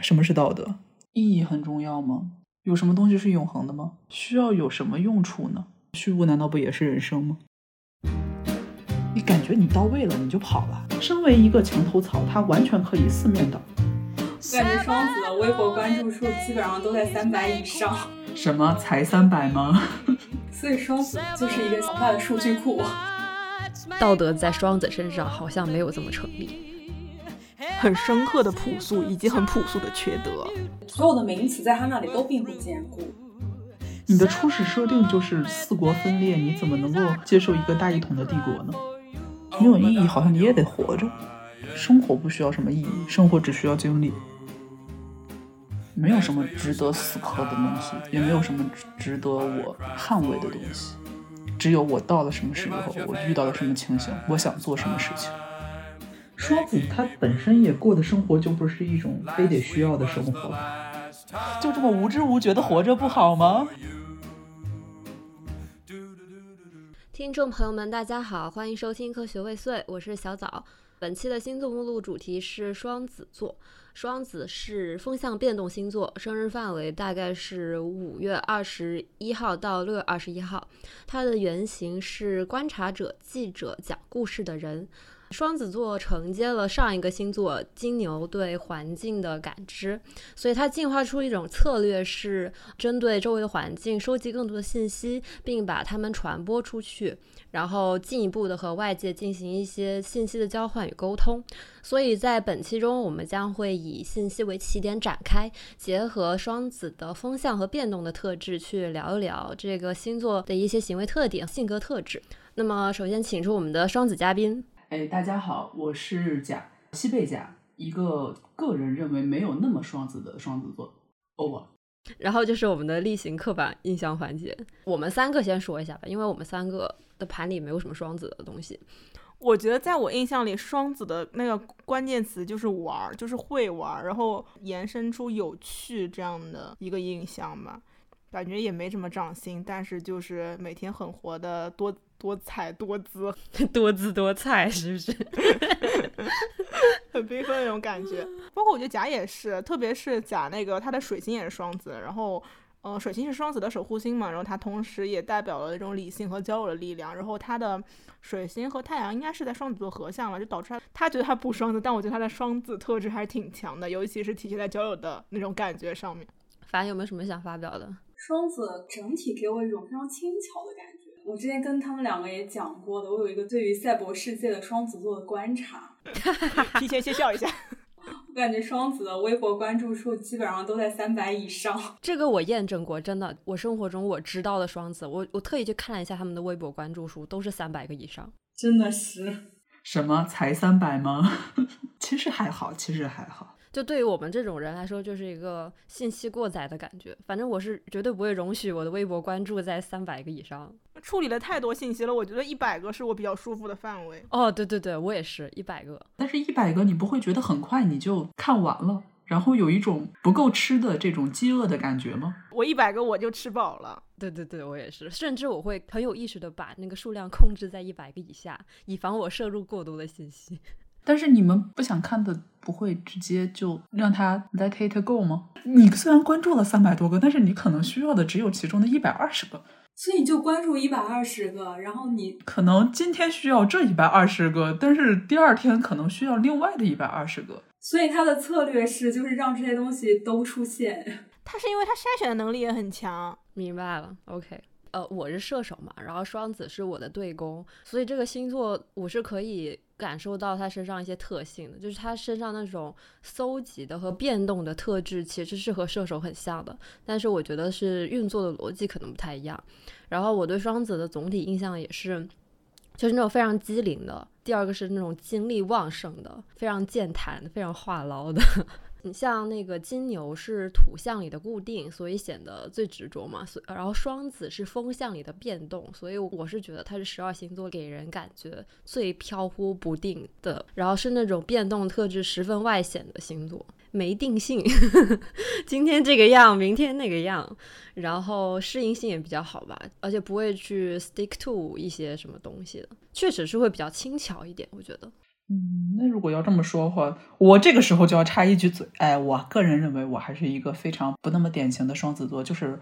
什么是道德？意义很重要吗？有什么东西是永恒的吗？需要有什么用处呢？虚无难道不也是人生吗？你感觉你到位了，你就跑了。身为一个墙头草，他完全可以四面倒。我感觉双子的微博关注数基本上都在三百以上。什么才三百吗？所以双子就是一个强大的数据库。道德在双子身上好像没有这么成立。很深刻的朴素，以及很朴素的缺德。所有的名词在他那里都并不坚固。你的初始设定就是四国分裂，你怎么能够接受一个大一统的帝国呢？没有意义，好像你也得活着。生活不需要什么意义，生活只需要经历。没有什么值得死磕的东西，也没有什么值得我捍卫的东西。只有我到了什么时候，我遇到了什么情形，我想做什么事情。双子他本身也过的生活就不是一种非得需要的生活，就这么无知无觉的活着不好吗？听众朋友们，大家好，欢迎收听科学未遂，我是小枣。本期的星座目录主题是双子座，双子是风向变动星座，生日范围大概是五月二十一号到六月二十一号，它的原型是观察者、记者、讲故事的人。双子座承接了上一个星座金牛对环境的感知，所以它进化出一种策略，是针对周围的环境收集更多的信息，并把它们传播出去，然后进一步的和外界进行一些信息的交换与沟通。所以在本期中，我们将会以信息为起点展开，结合双子的风向和变动的特质，去聊一聊这个星座的一些行为特点、性格特质。那么，首先请出我们的双子嘉宾。哎，大家好，我是甲西贝甲，一个个人认为没有那么双子的双子座。over。然后就是我们的例行刻板印象环节，我们三个先说一下吧，因为我们三个的盘里没有什么双子的东西。我觉得在我印象里，双子的那个关键词就是玩，就是会玩，然后延伸出有趣这样的一个印象吧。感觉也没什么长心，但是就是每天很活的多多彩多姿，多姿多彩是不是？很缤纷那种感觉。包括我觉得甲也是，特别是甲那个他的水星也是双子，然后呃，水星是双子的守护星嘛，然后它同时也代表了那种理性和交友的力量。然后他的水星和太阳应该是在双子座合相了，就导致他他觉得他不双子，但我觉得他的双子特质还是挺强的，尤其是体现在交友的那种感觉上面。反正有没有什么想发表的？双子整体给我一种非常轻巧的感觉。我之前跟他们两个也讲过的，我有一个对于赛博世界的双子座的观察。提前先笑一下。我感觉双子的微博关注数基本上都在三百以上。这个我验证过，真的，我生活中我知道的双子，我我特意去看了一下他们的微博关注数，都是三百个以上。真的是？什么才三百吗？其实还好，其实还好。就对于我们这种人来说，就是一个信息过载的感觉。反正我是绝对不会容许我的微博关注在三百个以上。处理了太多信息了，我觉得一百个是我比较舒服的范围。哦，对对对，我也是一百个。但是，一百个你不会觉得很快你就看完了，然后有一种不够吃的这种饥饿的感觉吗？我一百个我就吃饱了。对对对，我也是。甚至我会很有意识的把那个数量控制在一百个以下，以防我摄入过多的信息。但是你们不想看的，不会直接就让他 let it go 吗？你虽然关注了三百多个，但是你可能需要的只有其中的一百二十个，所以你就关注一百二十个，然后你可能今天需要这一百二十个，但是第二天可能需要另外的一百二十个。所以他的策略是，就是让这些东西都出现。他是因为他筛选的能力也很强。明白了，OK。呃，我是射手嘛，然后双子是我的对宫，所以这个星座我是可以感受到他身上一些特性的，就是他身上那种搜集的和变动的特质，其实是和射手很像的，但是我觉得是运作的逻辑可能不太一样。然后我对双子的总体印象也是，就是那种非常机灵的，第二个是那种精力旺盛的，非常健谈、非常话唠的。你像那个金牛是土象里的固定，所以显得最执着嘛。所然后双子是风象里的变动，所以我是觉得它是十二星座给人感觉最飘忽不定的，然后是那种变动特质十分外显的星座，没定性，今天这个样，明天那个样，然后适应性也比较好吧，而且不会去 stick to 一些什么东西的，确实是会比较轻巧一点，我觉得。嗯，那如果要这么说的话，我这个时候就要插一句嘴，哎，我个人认为我还是一个非常不那么典型的双子座，就是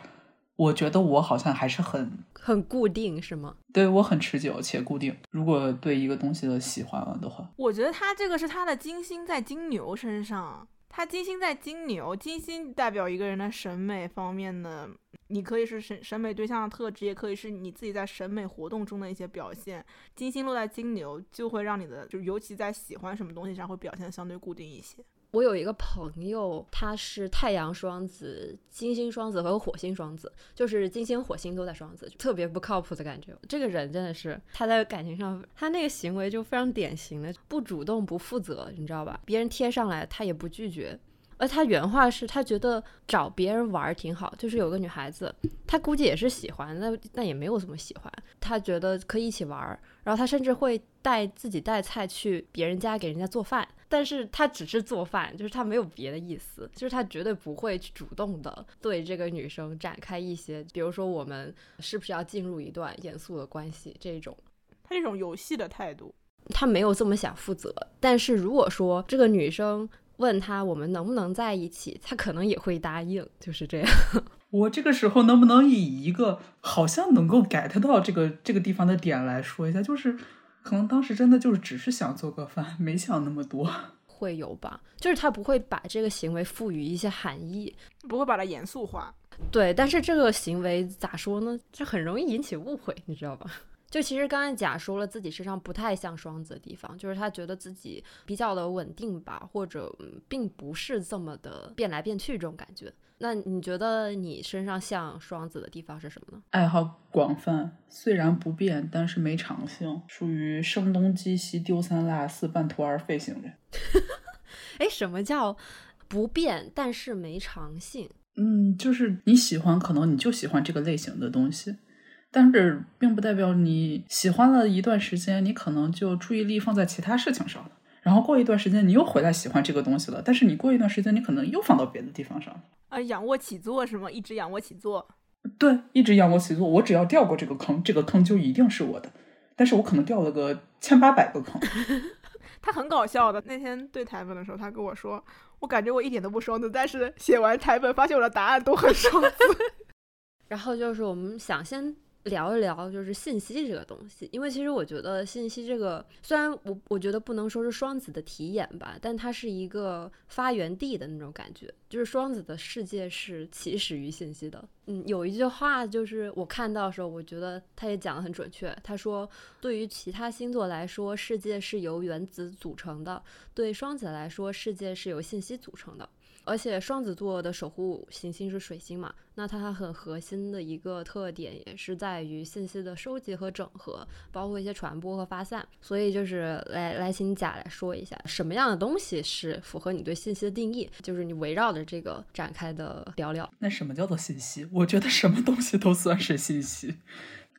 我觉得我好像还是很很固定，是吗？对我很持久且固定。如果对一个东西的喜欢了的话，我觉得他这个是他的金星在金牛身上。他金星在金牛，金星代表一个人的审美方面的，你可以是审审美对象的特质，也可以是你自己在审美活动中的一些表现。金星落在金牛，就会让你的，就尤其在喜欢什么东西上，会表现相对固定一些。我有一个朋友，他是太阳双子、金星双子和火星双子，就是金星、火星都在双子，特别不靠谱的感觉。这个人真的是他在感情上，他那个行为就非常典型的不主动、不负责，你知道吧？别人贴上来，他也不拒绝。而他原话是他觉得找别人玩挺好，就是有个女孩子，他估计也是喜欢，那那也没有怎么喜欢，他觉得可以一起玩，然后他甚至会带自己带菜去别人家给人家做饭，但是他只是做饭，就是他没有别的意思，就是他绝对不会去主动的对这个女生展开一些，比如说我们是不是要进入一段严肃的关系这种，他这种游戏的态度，他没有这么想负责，但是如果说这个女生。问他我们能不能在一起，他可能也会答应，就是这样。我这个时候能不能以一个好像能够 get 到这个这个地方的点来说一下，就是可能当时真的就是只是想做个饭，没想那么多。会有吧？就是他不会把这个行为赋予一些含义，不会把它严肃化。对，但是这个行为咋说呢？这很容易引起误会，你知道吧？就其实刚才甲说了自己身上不太像双子的地方，就是他觉得自己比较的稳定吧，或者并不是这么的变来变去这种感觉。那你觉得你身上像双子的地方是什么呢？爱好广泛，虽然不变，但是没长性，属于声东击西、丢三落四、半途而废型人。哎，什么叫不变但是没长性？嗯，就是你喜欢，可能你就喜欢这个类型的东西。但是并不代表你喜欢了一段时间，你可能就注意力放在其他事情上了。然后过一段时间，你又回来喜欢这个东西了。但是你过一段时间，你可能又放到别的地方上了。啊，仰卧起坐是吗？一直仰卧起坐。对，一直仰卧起坐。我只要掉过这个坑，这个坑就一定是我的。但是我可能掉了个千八百个坑。他很搞笑的。那天对台本的时候，他跟我说：“我感觉我一点都不双子，但是写完台本发现我的答案都很双子。”然后就是我们想先。聊一聊就是信息这个东西，因为其实我觉得信息这个，虽然我我觉得不能说是双子的题眼吧，但它是一个发源地的那种感觉，就是双子的世界是起始于信息的。嗯，有一句话就是我看到的时候，我觉得他也讲的很准确。他说，对于其他星座来说，世界是由原子组成的；对双子来说，世界是由信息组成的。而且双子座的守护行星是水星嘛，那它很核心的一个特点也是在于信息的收集和整合，包括一些传播和发散。所以就是来来请甲来说一下，什么样的东西是符合你对信息的定义？就是你围绕着这个展开的聊聊。那什么叫做信息？我觉得什么东西都算是信息，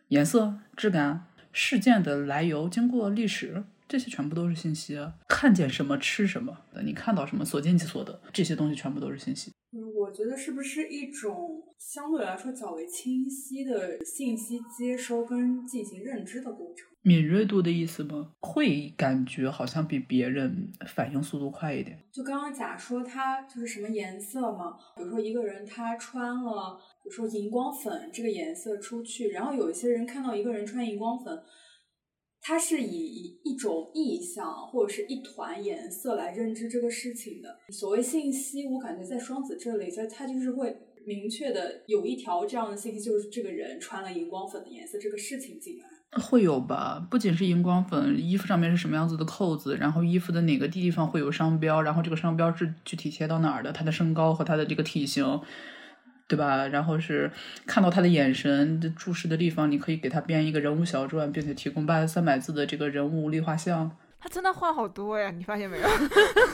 颜色、质感、事件的来由、经过历史。这些全部都是信息啊！看见什么吃什么，你看到什么所见即所得，这些东西全部都是信息。嗯，我觉得是不是一种相对来说较为清晰的信息接收跟进行认知的过程？敏锐度的意思吗？会感觉好像比别人反应速度快一点。就刚刚假说他就是什么颜色嘛，比如说一个人他穿了，比如说荧光粉这个颜色出去，然后有一些人看到一个人穿荧光粉。它是以一种意象或者是一团颜色来认知这个事情的。所谓信息，我感觉在双子这里，就它就是会明确的有一条这样的信息，就是这个人穿了荧光粉的颜色这个事情进来。会有吧？不仅是荧光粉，衣服上面是什么样子的扣子，然后衣服的哪个地方会有商标，然后这个商标是具体贴到哪儿的，他的身高和他的这个体型。对吧？然后是看到他的眼神的注视的地方，你可以给他编一个人物小传，并且提供八三百字的这个人物立画像。他真的话好多呀，你发现没有？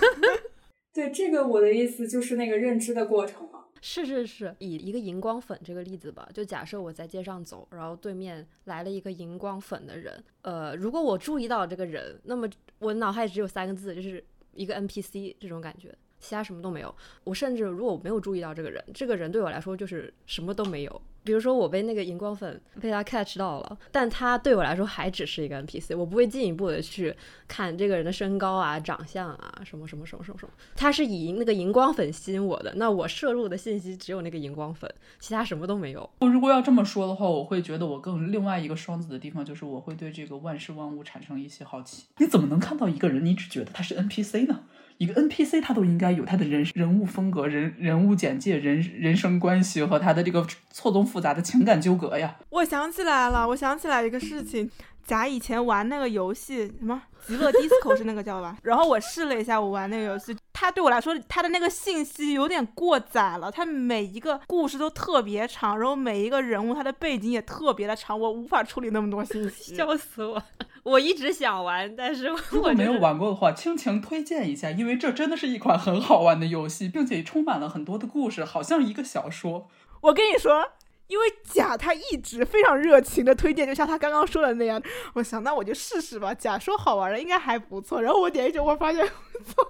对，这个我的意思就是那个认知的过程嘛。是是是，以一个荧光粉这个例子吧，就假设我在街上走，然后对面来了一个荧光粉的人，呃，如果我注意到这个人，那么我脑海只有三个字，就是一个 NPC 这种感觉。其他什么都没有。我甚至如果我没有注意到这个人，这个人对我来说就是什么都没有。比如说我被那个荧光粉被他 catch 到了，但他对我来说还只是一个 NPC，我不会进一步的去看这个人的身高啊、长相啊什么什么什么什么什么。他是以那个荧光粉吸引我的，那我摄入的信息只有那个荧光粉，其他什么都没有。我如果要这么说的话，我会觉得我更另外一个双子的地方就是我会对这个万事万物产生一些好奇。你怎么能看到一个人，你只觉得他是 NPC 呢？一个 NPC 他都应该有他的人人物风格、人人物简介、人人生关系和他的这个错综复杂的情感纠葛呀。我想起来了，我想起来一个事情，甲以前玩那个游戏什么极乐 DISCO 是那个叫吧？然后我试了一下，我玩那个游戏，它对我来说，它的那个信息有点过载了，它每一个故事都特别长，然后每一个人物他的背景也特别的长，我无法处理那么多信息，笑死我。我一直想玩，但是如果没有玩过的话，倾情推荐一下，因为这真的是一款很好玩的游戏，并且充满了很多的故事，好像一个小说。我跟你说，因为甲他一直非常热情的推荐，就像他刚刚说的那样，我想那我就试试吧。甲说好玩的，应该还不错。然后我点一下，我发现，操，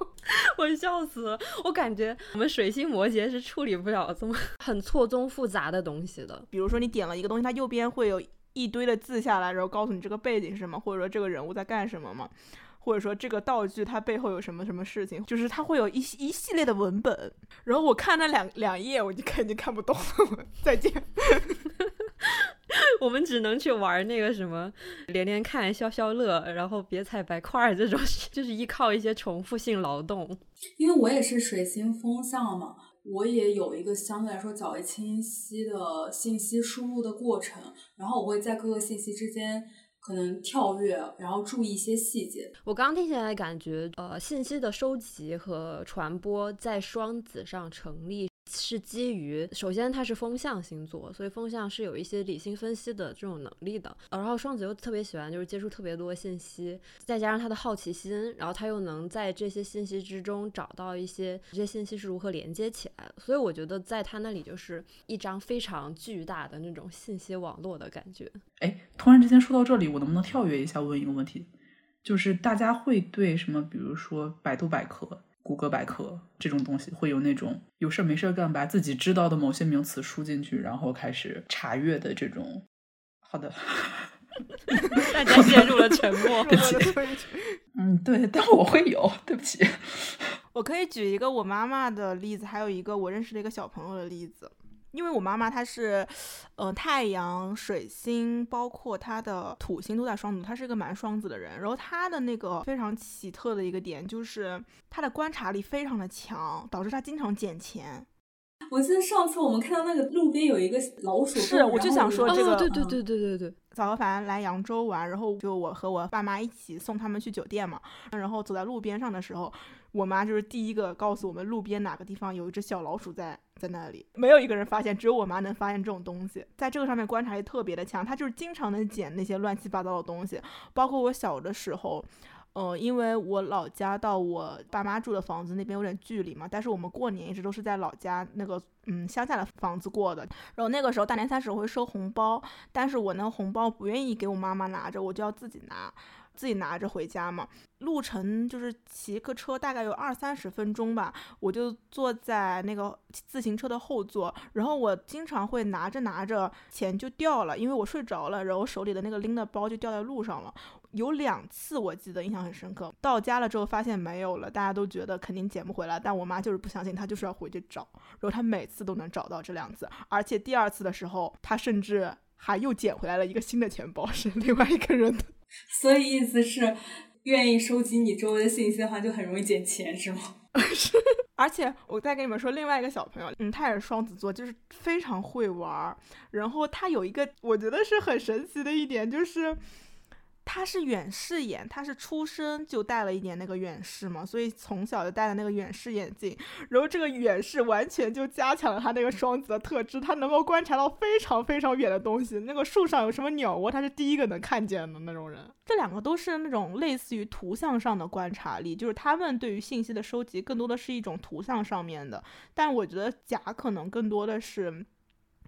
我笑死了。我感觉我们水星摩羯是处理不了这么 很错综复杂的东西的。比如说你点了一个东西，它右边会有。一堆的字下来，然后告诉你这个背景是什么，或者说这个人物在干什么嘛，或者说这个道具它背后有什么什么事情，就是它会有一一系列的文本。然后我看那两两页，我就肯定看不懂了。再见。我们只能去玩那个什么连连看消消乐，然后别踩白块儿这种，就是依靠一些重复性劳动。因为我也是水星风向嘛。我也有一个相对来说较为清晰的信息输入的过程，然后我会在各个信息之间可能跳跃，然后注意一些细节。我刚听起来感觉，呃，信息的收集和传播在双子上成立。是基于，首先它是风象星座，所以风象是有一些理性分析的这种能力的。然后双子又特别喜欢就是接触特别多信息，再加上他的好奇心，然后他又能在这些信息之中找到一些这些信息是如何连接起来。所以我觉得在他那里就是一张非常巨大的那种信息网络的感觉。哎，突然之间说到这里，我能不能跳跃一下问一个问题？就是大家会对什么，比如说百度百科？谷歌百科这种东西会有那种有事没事干把自己知道的某些名词输进去，然后开始查阅的这种。好的，大家陷入了沉默。对不起。嗯，对，但我会有。对不起。我可以举一个我妈妈的例子，还有一个我认识的一个小朋友的例子。因为我妈妈她是，呃，太阳、水星，包括她的土星都在双子，她是一个蛮双子的人。然后她的那个非常奇特的一个点就是，她的观察力非常的强，导致她经常捡钱。我记得上次我们看到那个路边有一个老鼠，是，我就想说这个，对对对对对对。早和凡来扬州玩，然后就我和我爸妈一起送他们去酒店嘛，然后走在路边上的时候。我妈就是第一个告诉我们路边哪个地方有一只小老鼠在在那里，没有一个人发现，只有我妈能发现这种东西，在这个上面观察力特别的强，她就是经常能捡那些乱七八糟的东西，包括我小的时候，呃，因为我老家到我爸妈住的房子那边有点距离嘛，但是我们过年一直都是在老家那个嗯乡下的房子过的，然后那个时候大年三十我会收红包，但是我那个红包不愿意给我妈妈拿着，我就要自己拿。自己拿着回家嘛，路程就是骑个车大概有二三十分钟吧，我就坐在那个自行车的后座，然后我经常会拿着拿着钱就掉了，因为我睡着了，然后手里的那个拎的包就掉在路上了。有两次我记得印象很深刻，到家了之后发现没有了，大家都觉得肯定捡不回来，但我妈就是不相信，她就是要回去找，然后她每次都能找到这两次，而且第二次的时候，她甚至还又捡回来了一个新的钱包，是另外一个人的。所以意思是，愿意收集你周围的信息的话，就很容易捡钱，是吗？是。而且我再跟你们说另外一个小朋友，嗯，他也是双子座，就是非常会玩儿。然后他有一个我觉得是很神奇的一点，就是。他是远视眼，他是出生就戴了一点那个远视嘛，所以从小就戴了那个远视眼镜，然后这个远视完全就加强了他那个双子的特质，他能够观察到非常非常远的东西，那个树上有什么鸟窝，他是第一个能看见的那种人。这两个都是那种类似于图像上的观察力，就是他们对于信息的收集更多的是一种图像上面的，但我觉得甲可能更多的是。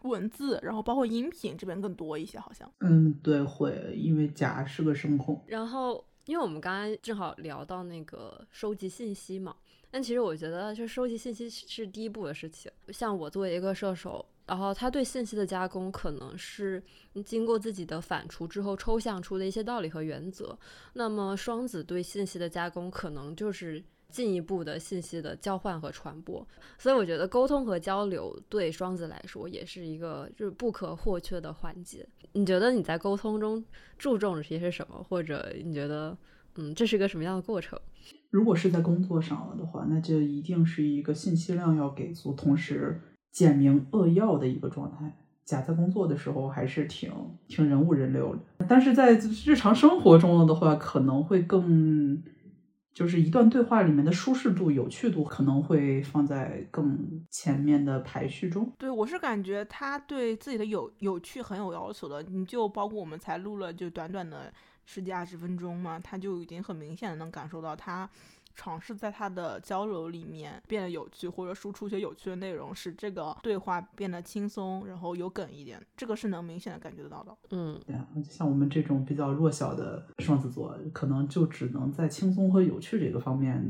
文字，然后包括音频这边更多一些，好像。嗯，对，会，因为甲是个声控。然后，因为我们刚刚正好聊到那个收集信息嘛，但其实我觉得，就收集信息是第一步的事情。像我作为一个射手，然后他对信息的加工可能是经过自己的反刍之后抽象出的一些道理和原则。那么双子对信息的加工可能就是进一步的信息的交换和传播。所以我觉得沟通和交流对双子来说也是一个就是不可或缺的环节。你觉得你在沟通中注重些些什么，或者你觉得嗯这是一个什么样的过程？如果是在工作上了的话，那就一定是一个信息量要给足，同时简明扼要的一个状态。甲在工作的时候还是挺挺人物人流的，但是在日常生活中了的话，可能会更就是一段对话里面的舒适度、有趣度可能会放在更前面的排序中。对我是感觉他对自己的有有趣很有要求的，你就包括我们才录了就短短的。十几二十分钟嘛，他就已经很明显的能感受到，他尝试在他的交流里面变得有趣，或者输出一些有趣的内容，使这个对话变得轻松，然后有梗一点，这个是能明显的感觉得到的。嗯，对啊，像我们这种比较弱小的双子座，可能就只能在轻松和有趣这个方面。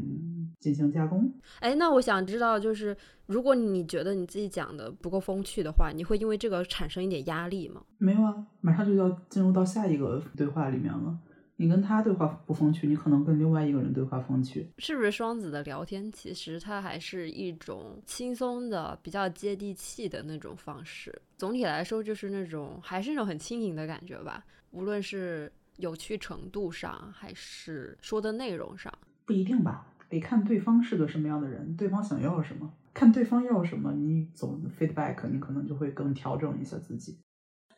进行加工。哎，那我想知道，就是如果你觉得你自己讲的不够风趣的话，你会因为这个产生一点压力吗？没有啊，马上就要进入到下一个对话里面了。你跟他对话不风趣，你可能跟另外一个人对话风趣。是不是双子的聊天其实它还是一种轻松的、比较接地气的那种方式？总体来说，就是那种还是那种很轻盈的感觉吧。无论是有趣程度上，还是说的内容上，不一定吧。得看对方是个什么样的人，对方想要什么，看对方要什么，你总 feedback，你可能就会更调整一下自己。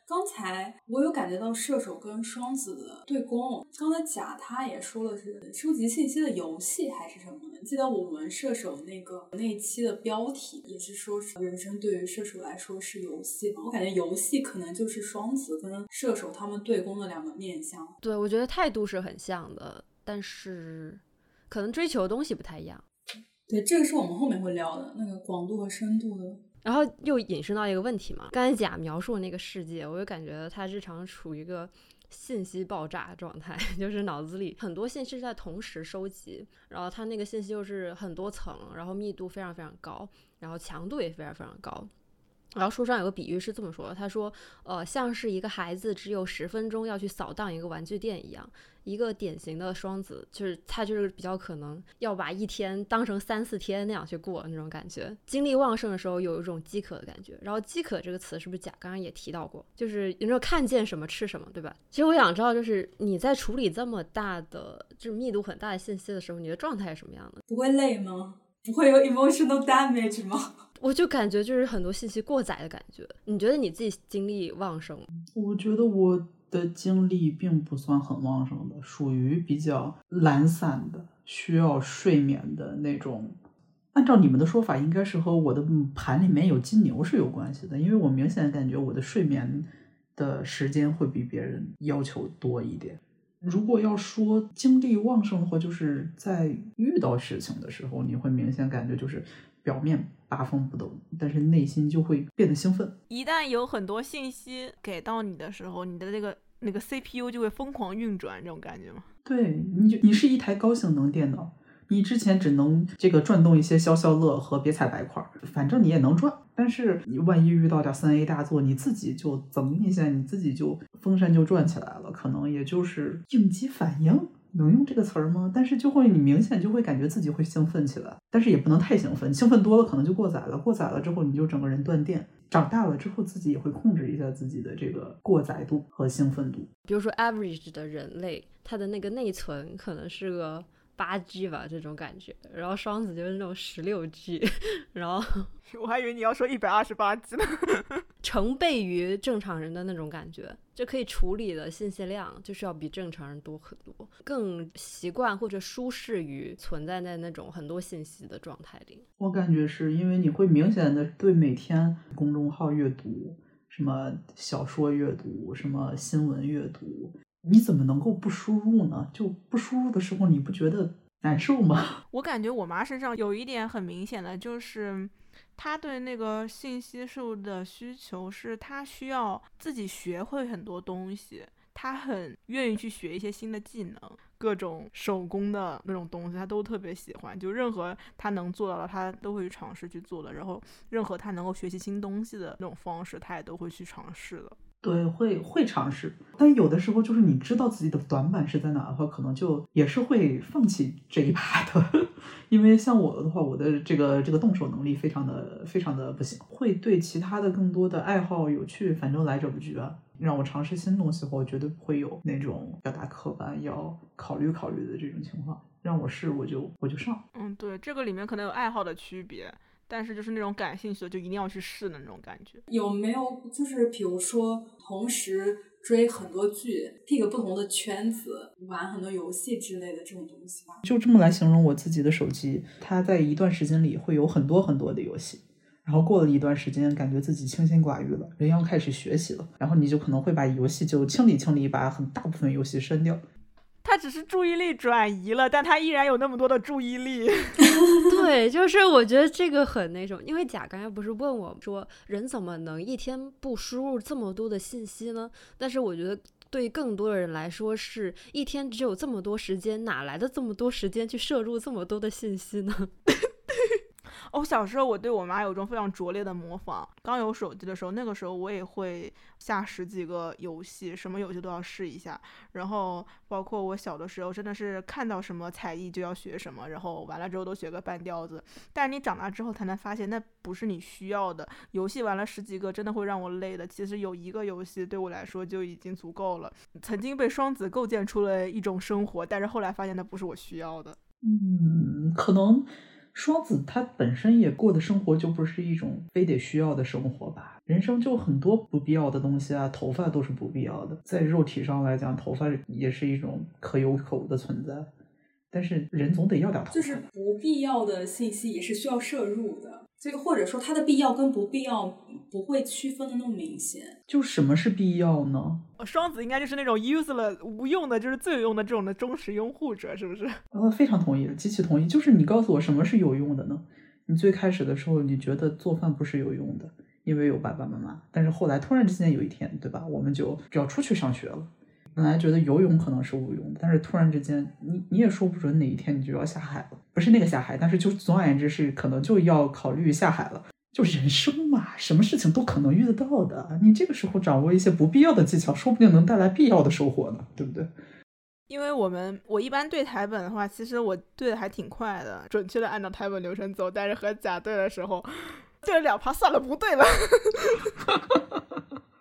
刚才我有感觉到射手跟双子的对攻。刚才甲他也说了是收集信息的游戏还是什么呢？记得我们射手那个那期的标题也是说人生对于射手来说是游戏嘛？我感觉游戏可能就是双子跟射手他们对攻的两个面相。对，我觉得态度是很像的，但是。可能追求的东西不太一样，对，这个是我们后面会聊的那个广度和深度的。然后又引申到一个问题嘛，刚才甲描述的那个世界，我就感觉他日常处于一个信息爆炸状态，就是脑子里很多信息在同时收集，然后他那个信息又是很多层，然后密度非常非常高，然后强度也非常非常高。然后书上有个比喻是这么说的，他说，呃，像是一个孩子只有十分钟要去扫荡一个玩具店一样。一个典型的双子，就是他就是比较可能要把一天当成三四天那样去过那种感觉，精力旺盛的时候有一种饥渴的感觉。然后饥渴这个词是不是甲刚刚也提到过？就是有没有看见什么吃什么，对吧？其实我想知道，就是你在处理这么大的就是密度很大的信息的时候，你的状态是什么样的？不会累吗？不会有 emotional damage 吗？我就感觉就是很多信息过载的感觉。你觉得你自己精力旺盛吗？我觉得我。的精力并不算很旺盛的，属于比较懒散的，需要睡眠的那种。按照你们的说法，应该是和我的盘里面有金牛是有关系的，因为我明显感觉我的睡眠的时间会比别人要求多一点。如果要说精力旺盛的话，就是在遇到事情的时候，你会明显感觉就是表面八风不动，但是内心就会变得兴奋。一旦有很多信息给到你的时候，你的那个那个 CPU 就会疯狂运转，这种感觉吗？对，你就你是一台高性能电脑。你之前只能这个转动一些消消乐和别踩白块，反正你也能转。但是你万一遇到点三 A 大作，你自己就噌一下，你自己就风扇就转起来了。可能也就是应激反应，能用这个词儿吗？但是就会你明显就会感觉自己会兴奋起来，但是也不能太兴奋，兴奋多了可能就过载了。过载了之后，你就整个人断电。长大了之后，自己也会控制一下自己的这个过载度和兴奋度。比如说，average 的人类，他的那个内存可能是个。八 G 吧，这种感觉。然后双子就是那种十六 G，然后 我还以为你要说一百二十八 G 呢，成倍于正常人的那种感觉。这可以处理的信息量就是要比正常人多很多，更习惯或者舒适于存在在那种很多信息的状态里。我感觉是因为你会明显的对每天公众号阅读、什么小说阅读、什么新闻阅读。你怎么能够不输入呢？就不输入的时候，你不觉得难受吗？我感觉我妈身上有一点很明显的，就是她对那个信息素的需求是，她需要自己学会很多东西，她很愿意去学一些新的技能。各种手工的那种东西，他都特别喜欢。就任何他能做到的，他都会去尝试去做的。然后，任何他能够学习新东西的那种方式，他也都会去尝试的。对，会会尝试，但有的时候就是你知道自己的短板是在哪的话，可能就也是会放弃这一把的。因为像我的话，我的这个这个动手能力非常的非常的不行，会对其他的更多的爱好有趣，反正来者不拒啊。让我尝试新东西的话，我绝对不会有那种要打磕绊、要考虑考虑的这种情况。让我试，我就我就上。嗯，对，这个里面可能有爱好的区别。但是就是那种感兴趣的，就一定要去试的那种感觉。有没有就是比如说同时追很多剧，pick 不同的圈子，玩很多游戏之类的这种东西吗？就这么来形容我自己的手机，它在一段时间里会有很多很多的游戏，然后过了一段时间，感觉自己清心寡欲了，人要开始学习了，然后你就可能会把游戏就清理清理，把很大部分游戏删掉。他只是注意力转移了，但他依然有那么多的注意力。对，就是我觉得这个很那种，因为甲刚才不是问我说，人怎么能一天不输入这么多的信息呢？但是我觉得对更多的人来说，是一天只有这么多时间，哪来的这么多时间去摄入这么多的信息呢？哦，小时候我对我妈有种非常拙劣的模仿。刚有手机的时候，那个时候我也会下十几个游戏，什么游戏都要试一下。然后包括我小的时候，真的是看到什么才艺就要学什么，然后完了之后都学个半吊子。但你长大之后才能发现，那不是你需要的。游戏玩了十几个，真的会让我累的。其实有一个游戏对我来说就已经足够了。曾经被双子构建出了一种生活，但是后来发现那不是我需要的。嗯，可能。双子他本身也过的生活就不是一种非得需要的生活吧，人生就很多不必要的东西啊，头发都是不必要的，在肉体上来讲，头发也是一种可有可无的存在。但是人总得要点头，就是不必要的信息也是需要摄入的。这个或者说它的必要跟不必要不会区分的那么明显。就什么是必要呢？双子应该就是那种 useless 无用的，就是最有用的这种的忠实拥护者，是不是？呃，非常同意，极其同意。就是你告诉我什么是有用的呢？你最开始的时候你觉得做饭不是有用的，因为有爸爸妈妈，但是后来突然之间有一天，对吧？我们就就要出去上学了。本来觉得游泳可能是无用的，但是突然之间，你你也说不准哪一天你就要下海了，不是那个下海，但是就总而言之是可能就要考虑下海了。就人生嘛，什么事情都可能遇得到的。你这个时候掌握一些不必要的技巧，说不定能带来必要的收获呢，对不对？因为我们我一般对台本的话，其实我对的还挺快的，准确的按照台本流程走。但是和甲对的时候，对了两趴，算了，不对了。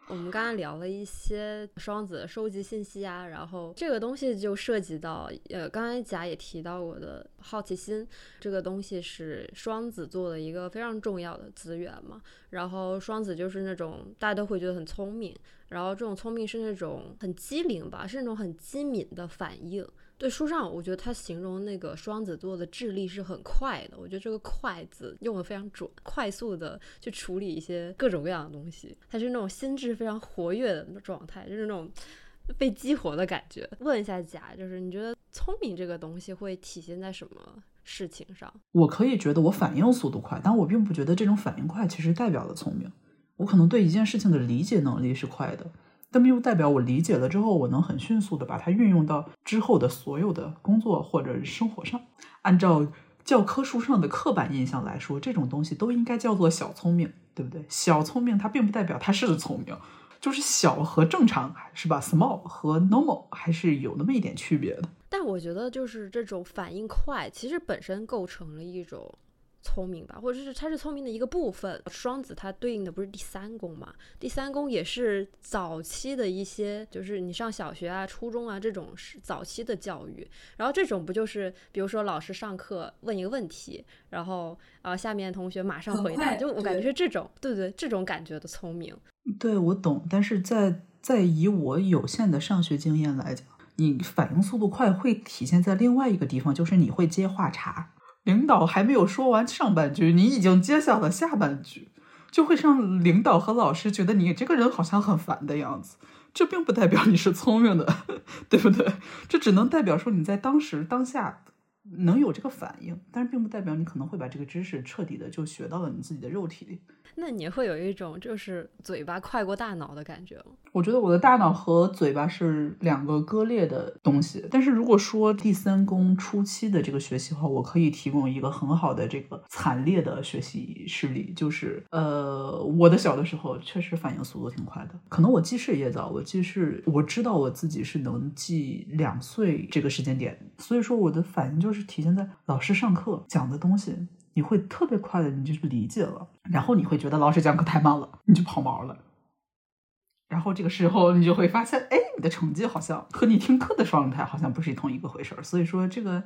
我们刚刚聊了一些双子收集信息啊，然后这个东西就涉及到，呃，刚才甲也提到过的好奇心，这个东西是双子座的一个非常重要的资源嘛。然后双子就是那种大家都会觉得很聪明，然后这种聪明是那种很机灵吧，是那种很机敏的反应。对书上，我觉得他形容那个双子座的智力是很快的。我觉得这个“快”字用的非常准，快速的去处理一些各种各样的东西。他是那种心智非常活跃的状态，就是那种被激活的感觉。问一下甲，就是你觉得聪明这个东西会体现在什么事情上？我可以觉得我反应速度快，但我并不觉得这种反应快其实代表了聪明。我可能对一件事情的理解能力是快的。但并不代表我理解了之后，我能很迅速的把它运用到之后的所有的工作或者生活上。按照教科书上的刻板印象来说，这种东西都应该叫做小聪明，对不对？小聪明它并不代表它是聪明，就是小和正常是吧？Small 和 normal 还是有那么一点区别的。但我觉得就是这种反应快，其实本身构成了一种。聪明吧，或者是他是聪明的一个部分。双子它对应的不是第三宫嘛？第三宫也是早期的一些，就是你上小学啊、初中啊这种是早期的教育。然后这种不就是，比如说老师上课问一个问题，然后啊下面同学马上回答，就我感觉是这种，对对，这种感觉的聪明。对，我懂。但是在在以我有限的上学经验来讲，你反应速度快会体现在另外一个地方，就是你会接话茬。领导还没有说完上半句，你已经接下了下半句，就会让领导和老师觉得你这个人好像很烦的样子。这并不代表你是聪明的，对不对？这只能代表说你在当时当下能有这个反应，但是并不代表你可能会把这个知识彻底的就学到了你自己的肉体里。那你会有一种就是嘴巴快过大脑的感觉吗？我觉得我的大脑和嘴巴是两个割裂的东西。但是如果说第三宫初期的这个学习的话，我可以提供一个很好的这个惨烈的学习事例，就是呃，我的小的时候确实反应速度挺快的，可能我记事也早，我记事我知道我自己是能记两岁这个时间点，所以说我的反应就是体现在老师上课讲的东西。你会特别快的，你就是理解了，然后你会觉得老师讲课太慢了，你就跑毛了。然后这个时候你就会发现，哎，你的成绩好像和你听课的状态好像不是同一个回事儿。所以说，这个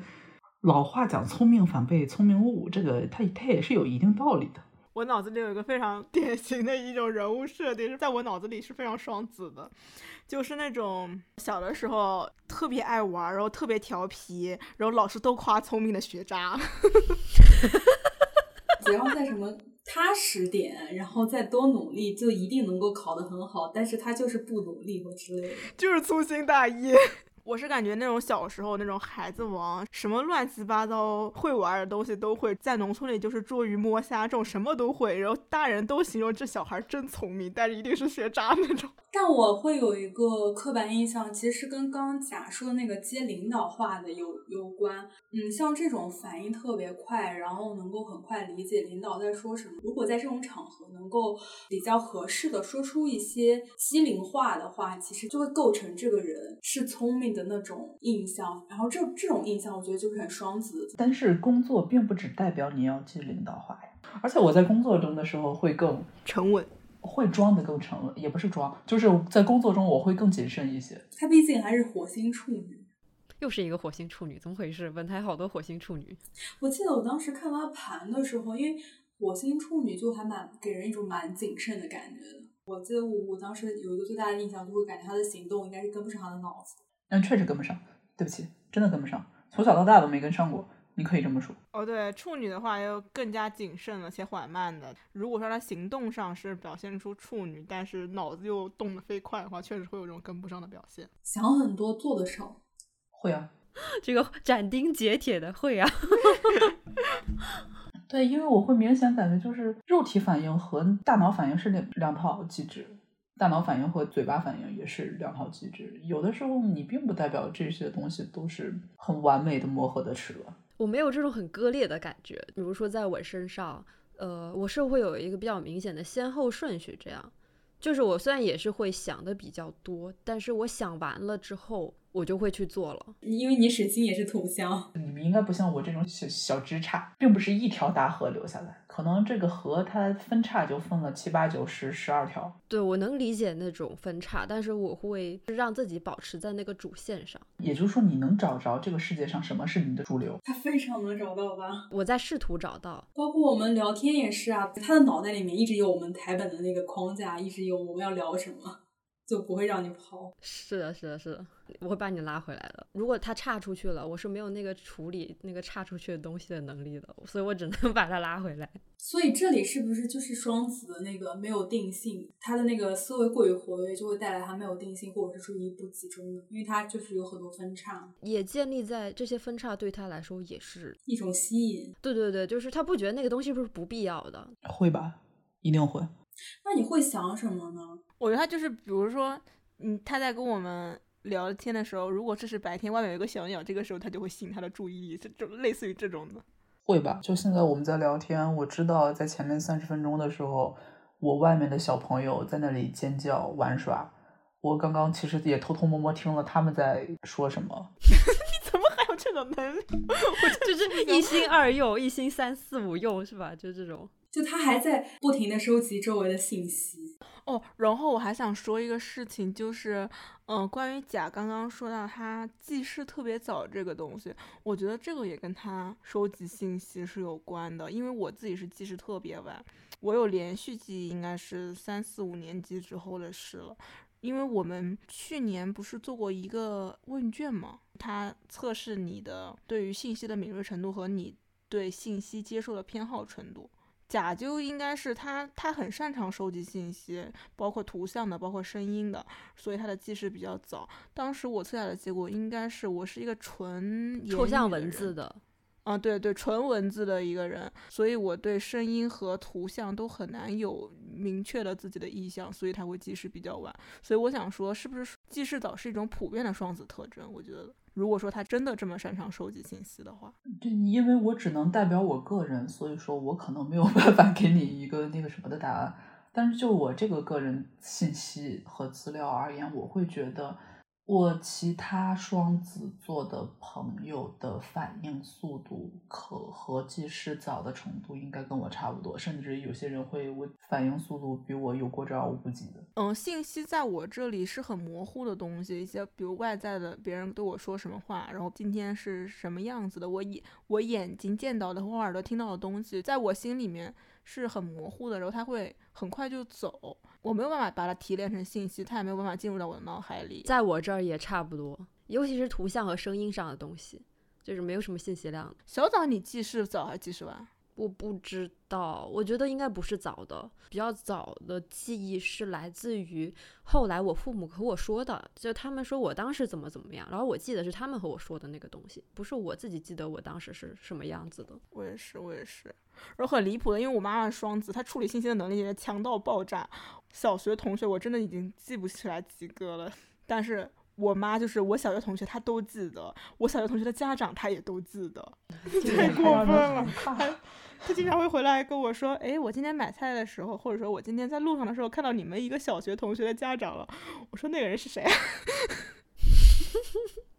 老话讲“聪明反被聪明误”，这个它它也是有一定道理的。我脑子里有一个非常 典型的一种人物设定，是在我脑子里是非常双子的，就是那种小的时候特别爱玩，然后特别调皮，然后老师都夸聪明的学渣。只要在什么踏实点，然后再多努力，就一定能够考得很好。但是他就是不努力或之类的，就是粗心大意。我是感觉那种小时候那种孩子王，什么乱七八糟会玩的东西都会，在农村里就是捉鱼摸虾这种什么都会，然后大人都形容这小孩真聪明，但是一定是学渣那种。但我会有一个刻板印象，其实是跟刚刚假说那个接领导话的有有关。嗯，像这种反应特别快，然后能够很快理解领导在说什么。如果在这种场合能够比较合适的说出一些机灵话的话，其实就会构成这个人是聪明。的那种印象，然后这这种印象，我觉得就是很双子。但是工作并不只代表你要去领导话呀，而且我在工作中的时候会更沉稳，会装的更沉稳，也不是装，就是在工作中我会更谨慎一些。他毕竟还是火星处女，又是一个火星处女，怎么回事？本台好多火星处女。我记得我当时看他盘的时候，因为火星处女就还蛮给人一种蛮谨慎的感觉的。我记得我我当时有一个最大的印象，就会感觉他的行动应该是跟不上他的脑子。但确实跟不上，对不起，真的跟不上，从小到大都没跟上过，你可以这么说。哦，对，处女的话又更加谨慎了且缓慢的。如果说她行动上是表现出处女，但是脑子又动得飞快的话，确实会有这种跟不上的表现。想很多，做的少。会啊，这个斩钉截铁的会啊。对，因为我会明显感觉，就是肉体反应和大脑反应是两两套机制。大脑反应和嘴巴反应也是两套机制，有的时候你并不代表这些东西都是很完美的磨合的齿轮。我没有这种很割裂的感觉，比如说在我身上，呃，我是会有一个比较明显的先后顺序，这样，就是我虽然也是会想的比较多，但是我想完了之后。我就会去做了，因为你水星也是土象，你们应该不像我这种小小枝杈，并不是一条大河流下来，可能这个河它分叉就分了七八九十十二条。对，我能理解那种分叉，但是我会让自己保持在那个主线上。也就是说，你能找着这个世界上什么是你的主流？他非常能找到吧？我在试图找到，包括我们聊天也是啊，他的脑袋里面一直有我们台本的那个框架，一直有我们要聊什么。就不会让你跑。是的，是的，是的，我会把你拉回来的。如果他岔出去了，我是没有那个处理那个岔出去的东西的能力的，所以我只能 把他拉回来。所以这里是不是就是双子的那个没有定性？他的那个思维过于活跃，就会带来他没有定性或者是注意力不集中的，因为他就是有很多分叉。也建立在这些分叉对他来说也是一种吸引。对对对，就是他不觉得那个东西不是不必要的。会吧？一定会。那你会想什么呢？我觉得他就是，比如说，嗯，他在跟我们聊天的时候，如果这是白天，外面有一个小鸟，这个时候他就会吸引他的注意力，这就类似于这种的。会吧？就现在我们在聊天，我知道在前面三十分钟的时候，我外面的小朋友在那里尖叫玩耍，我刚刚其实也偷偷摸摸听了他们在说什么。你怎么还有这个能力？我就是一心二用，一心三四五用，是吧？就这种。就他还在不停的收集周围的信息哦，然后我还想说一个事情，就是，嗯，关于甲刚刚说到他记事特别早这个东西，我觉得这个也跟他收集信息是有关的，因为我自己是记事特别晚，我有连续记忆应该是三四五年级之后的事了，因为我们去年不是做过一个问卷嘛，它测试你的对于信息的敏锐程度和你对信息接受的偏好程度。甲就应该是他，他很擅长收集信息，包括图像的，包括声音的，所以他的记事比较早。当时我测下的结果应该是我是一个纯抽象文字的，啊，对对，纯文字的一个人，所以我对声音和图像都很难有明确的自己的意向，所以他会记事比较晚。所以我想说，是不是记事早是一种普遍的双子特征？我觉得，如果说他真的这么擅长收集信息的话，对，因为我只能代表我个人，所以说我可能没有办法给你一个那个什么的答案。但是就我这个个人信息和资料而言，我会觉得。我其他双子座的朋友的反应速度，可和记事早的程度应该跟我差不多，甚至有些人会我反应速度比我有过之而无不及的。嗯，信息在我这里是很模糊的东西，一些比如外在的别人对我说什么话，然后今天是什么样子的，我眼我眼睛见到的和耳朵听到的东西，在我心里面是很模糊的，然后它会很快就走。我没有办法把它提炼成信息，它也没有办法进入到我的脑海里。在我这儿也差不多，尤其是图像和声音上的东西，就是没有什么信息量。小枣，你记事早还是记事晚？我不知道，我觉得应该不是早的，比较早的记忆是来自于后来我父母和我说的，就他们说我当时怎么怎么样，然后我记得是他们和我说的那个东西，不是我自己记得我当时是什么样子的。我也是，我也是，然后很离谱的，因为我妈妈是双子，她处理信息的能力也强到爆炸。小学同学我真的已经记不起来几个了，但是我妈就是我小学同学她都记得，我小学同学的家长她也都记得，太过分了。他经常会回来跟我说：“哎，我今天买菜的时候，或者说我今天在路上的时候，看到你们一个小学同学的家长了。”我说：“那个人是谁？”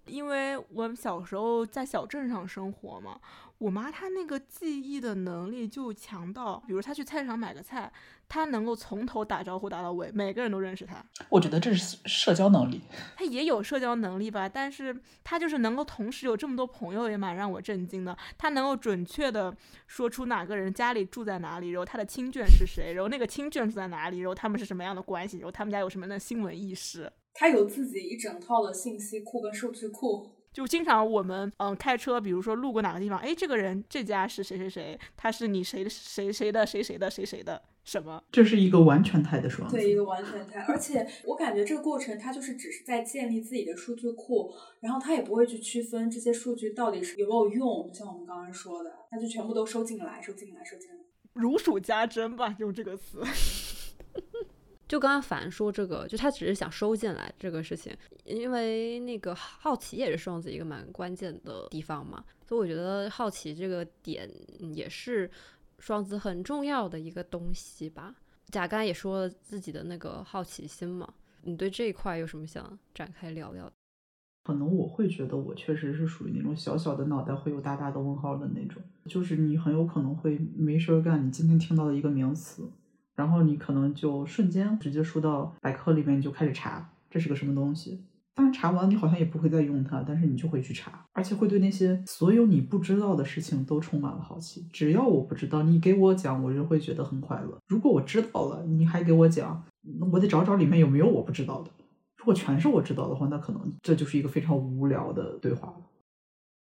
因为我们小时候在小镇上生活嘛。我妈她那个记忆的能力就强到，比如她去菜市场买个菜，她能够从头打招呼打到尾，每个人都认识她。我觉得这是社交能力。她也有社交能力吧，但是她就是能够同时有这么多朋友，也蛮让我震惊的。她能够准确的说出哪个人家里住在哪里，然后她的亲眷是谁，然后那个亲眷住在哪里，然后他们是什么样的关系，然后他们家有什么样的新闻意识。她有自己一整套的信息库跟数据库。就经常我们嗯开车，比如说路过哪个地方，哎，这个人这家是谁谁谁，他是你谁谁谁的谁谁的谁谁的什么？这是一个完全态的双子，对，一个完全态。而且我感觉这个过程，他就是只是在建立自己的数据库，然后他也不会去区分这些数据到底是有没有用，像我们刚刚说的，他就全部都收进来，收进来，收进来，如数家珍吧，用这个词。就刚刚凡说这个，就他只是想收进来这个事情，因为那个好奇也是双子一个蛮关键的地方嘛，所以我觉得好奇这个点也是双子很重要的一个东西吧。贾刚也说了自己的那个好奇心嘛，你对这一块有什么想展开聊聊？可能我会觉得我确实是属于那种小小的脑袋会有大大的问号的那种，就是你很有可能会没事儿干，你今天听到了一个名词。然后你可能就瞬间直接输到百科里面，你就开始查这是个什么东西。当然查完你好像也不会再用它，但是你就会去查，而且会对那些所有你不知道的事情都充满了好奇。只要我不知道，你给我讲，我就会觉得很快乐。如果我知道了，你还给我讲，我得找找里面有没有我不知道的。如果全是我知道的话，那可能这就是一个非常无聊的对话了。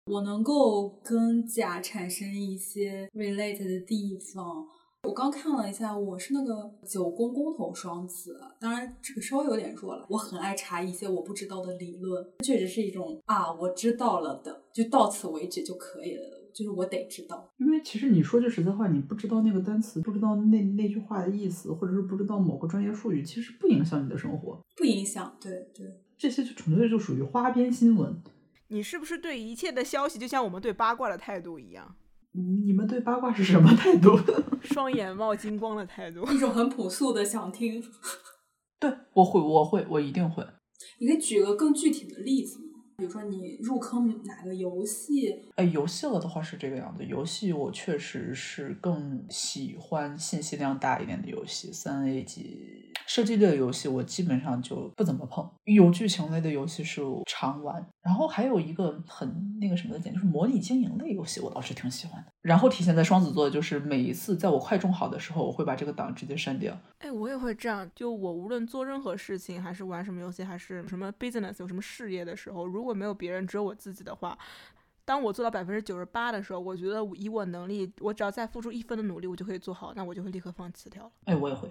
我能够跟甲产生一些 relate 的地方。我刚看了一下，我是那个九宫宫头双子，当然这个稍微有点弱了。我很爱查一些我不知道的理论，确实是一种啊，我知道了的，就到此为止就可以了，就是我得知道。因为其实你说句实在话，你不知道那个单词，不知道那那句话的意思，或者是不知道某个专业术语，其实不影响你的生活，不影响。对对，这些就纯粹就属于花边新闻。你是不是对一切的消息，就像我们对八卦的态度一样？你们对八卦是什么态度？双眼冒金光的态度，一种很朴素的想听。对，我会，我会，我一定会。你可以举个更具体的例子吗？比如说你入坑哪个游戏？哎，游戏了的话是这个样子。游戏我确实是更喜欢信息量大一点的游戏，三 A 级。射击类的游戏我基本上就不怎么碰，有剧情类的游戏是常玩。然后还有一个很那个什么的点，就是模拟经营类游戏，我倒是挺喜欢的。然后体现在双子座的就是每一次在我快中好的时候，我会把这个档直接删掉。哎，我也会这样。就我无论做任何事情，还是玩什么游戏，还是什么 business 有什么事业的时候，如果没有别人，只有我自己的话，当我做到百分之九十八的时候，我觉得以我能力，我只要再付出一分的努力，我就可以做好，那我就会立刻放弃掉了。哎，我也会。